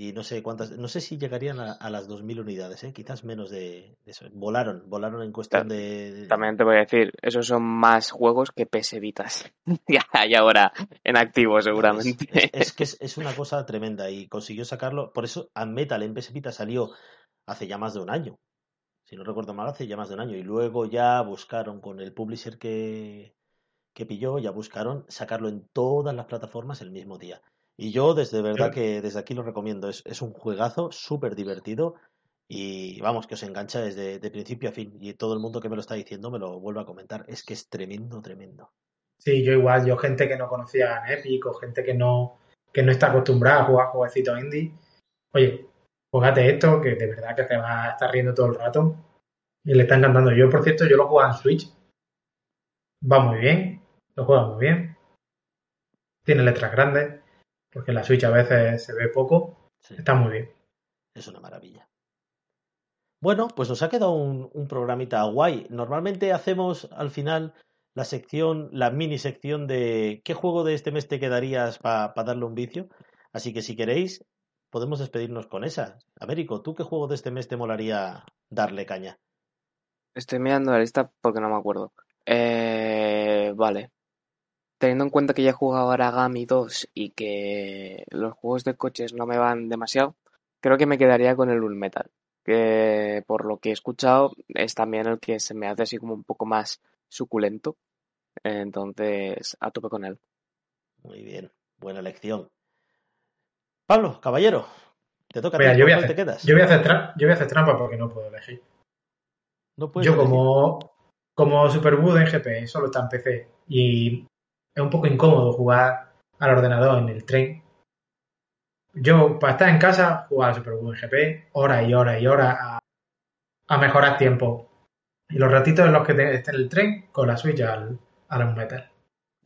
Y no sé cuántas, no sé si llegarían a, las 2.000 unidades, ¿eh? quizás menos de, eso. Volaron, volaron en cuestión de, También te voy a decir, esos son más juegos que PS Vitas. ya hay ahora en activo seguramente. Es, que es, una cosa tremenda y consiguió sacarlo. Por eso a Metal en PS Vita salió hace ya más de un año. Si no recuerdo mal, hace ya más de un año. Y luego ya buscaron con el publisher que, que pilló, ya buscaron sacarlo en todas las plataformas el mismo día. Y yo, desde verdad que desde aquí lo recomiendo. Es, es un juegazo súper divertido y vamos, que os engancha desde de principio a fin. Y todo el mundo que me lo está diciendo me lo vuelve a comentar. Es que es tremendo, tremendo. Sí, yo igual, yo gente que no conocía en Epic o gente que no, que no está acostumbrada a jugar jueguecitos indie. Oye, jugate esto, que de verdad que te va a estar riendo todo el rato. Y le está encantando. Yo, por cierto, yo lo juego en Switch. Va muy bien, lo juega muy bien. Tiene letras grandes porque la Switch a veces se ve poco. Está muy bien. Es una maravilla. Bueno, pues nos ha quedado un, programita guay. Normalmente hacemos al final la sección, la mini sección de qué juego de este mes te quedarías para darle un vicio. Así que si queréis, podemos despedirnos con esa. Américo, ¿tú qué juego de este mes te molaría darle caña? Estoy mirando la lista porque no me acuerdo. Eh, vale teniendo en cuenta que ya he jugado Aragami 2 y que los juegos de coches no me van demasiado, creo que me quedaría con el Metal, que por lo que he escuchado es también el que se me hace así como un poco más suculento. Entonces, a tope con él. Muy bien, buena elección. Pablo, caballero, te toca a ti, yo voy a te quedas? Yo voy a, hacer yo voy a hacer trampa porque no puedo elegir. No puedes yo como, como Superwood en GP, solo está en PC y es un poco incómodo jugar al ordenador en el tren. Yo, para estar en casa, jugar a Super GP, hora y hora y hora a, mejorar tiempo. Y los ratitos en los que esté en el tren, con la Switch al, al metal.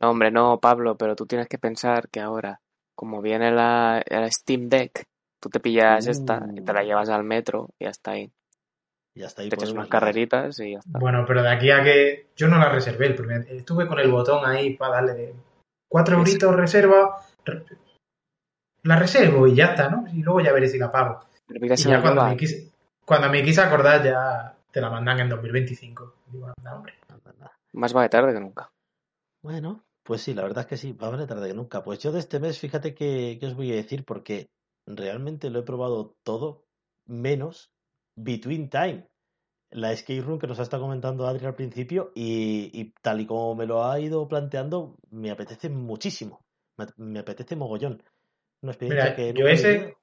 No, hombre, no, Pablo, pero tú tienes que pensar que ahora, como viene la, Steam Deck, tú te pillas esta y te la uh. llevas al metro y hasta ahí. Y hasta ahí te echas unas carreritas y ya está. Bueno, pero de aquí a que yo no la reservé el primer. Estuve con el botón ahí para darle cuatro euritos reserva. La reservo y ya está, ¿no? Y luego ya veré si la pago. y ya cuando me, quise, cuando me quise acordar ya te la mandan en 2025. Digo, anda, hombre. Más vale tarde que nunca. Bueno, pues sí, la verdad es que sí, más vale tarde que nunca. Pues yo de este mes, fíjate que, que os voy a decir, porque realmente lo he probado todo, menos Between Time, la escape room que nos ha estado comentando Adri al principio y, tal y como me lo ha ido planteando, me apetece muchísimo. Me, apetece mogollón. Una experiencia que yo ese,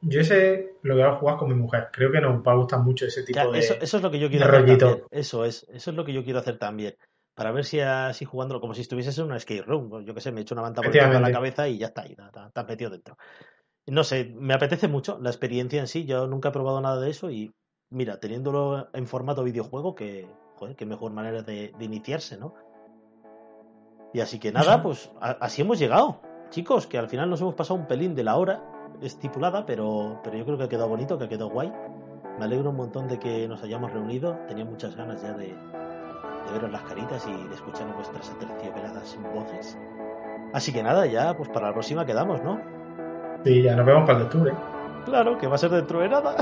yo ese lo voy a jugar con mi mujer. Creo que nos va a gustar mucho ese tipo de eso, eso es lo que yo quiero hacer también. Eso es, eso es lo que yo quiero hacer también. Para ver si así jugándolo como si estuvieses en una escape room. Yo que sé, me he hecho una manta por la cabeza y ya está, y está metido dentro. No sé, me apetece mucho la experiencia en sí. Yo nunca he probado nada de eso y mira, teniéndolo en formato videojuego, que, joder, qué mejor manera de, iniciarse, ¿no? Y así que nada, pues así hemos llegado. Chicos, que al final nos hemos pasado un pelín de la hora estipulada, pero, pero yo creo que ha quedado bonito, que ha quedado guay. Me alegro un montón de que nos hayamos reunido. Tenía muchas ganas ya de, de veros las caritas y de escuchar vuestras aterciopeladas voces. Así que nada, ya pues para la próxima quedamos, ¿no? Sí, ya nos vemos para el de octubre. Claro, que va a ser dentro de nada.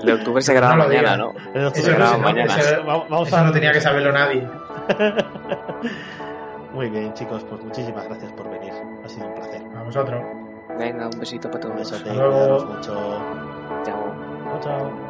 El de octubre se graba mañana, ¿no? El de octubre se graba mañana. vamos a... no tenía que saberlo nadie. Muy bien, chicos, pues muchísimas gracias por venir. Ha sido un placer. A vosotros. Venga, un besito para todos. Un besote, mucho. Chao. Chao, chao.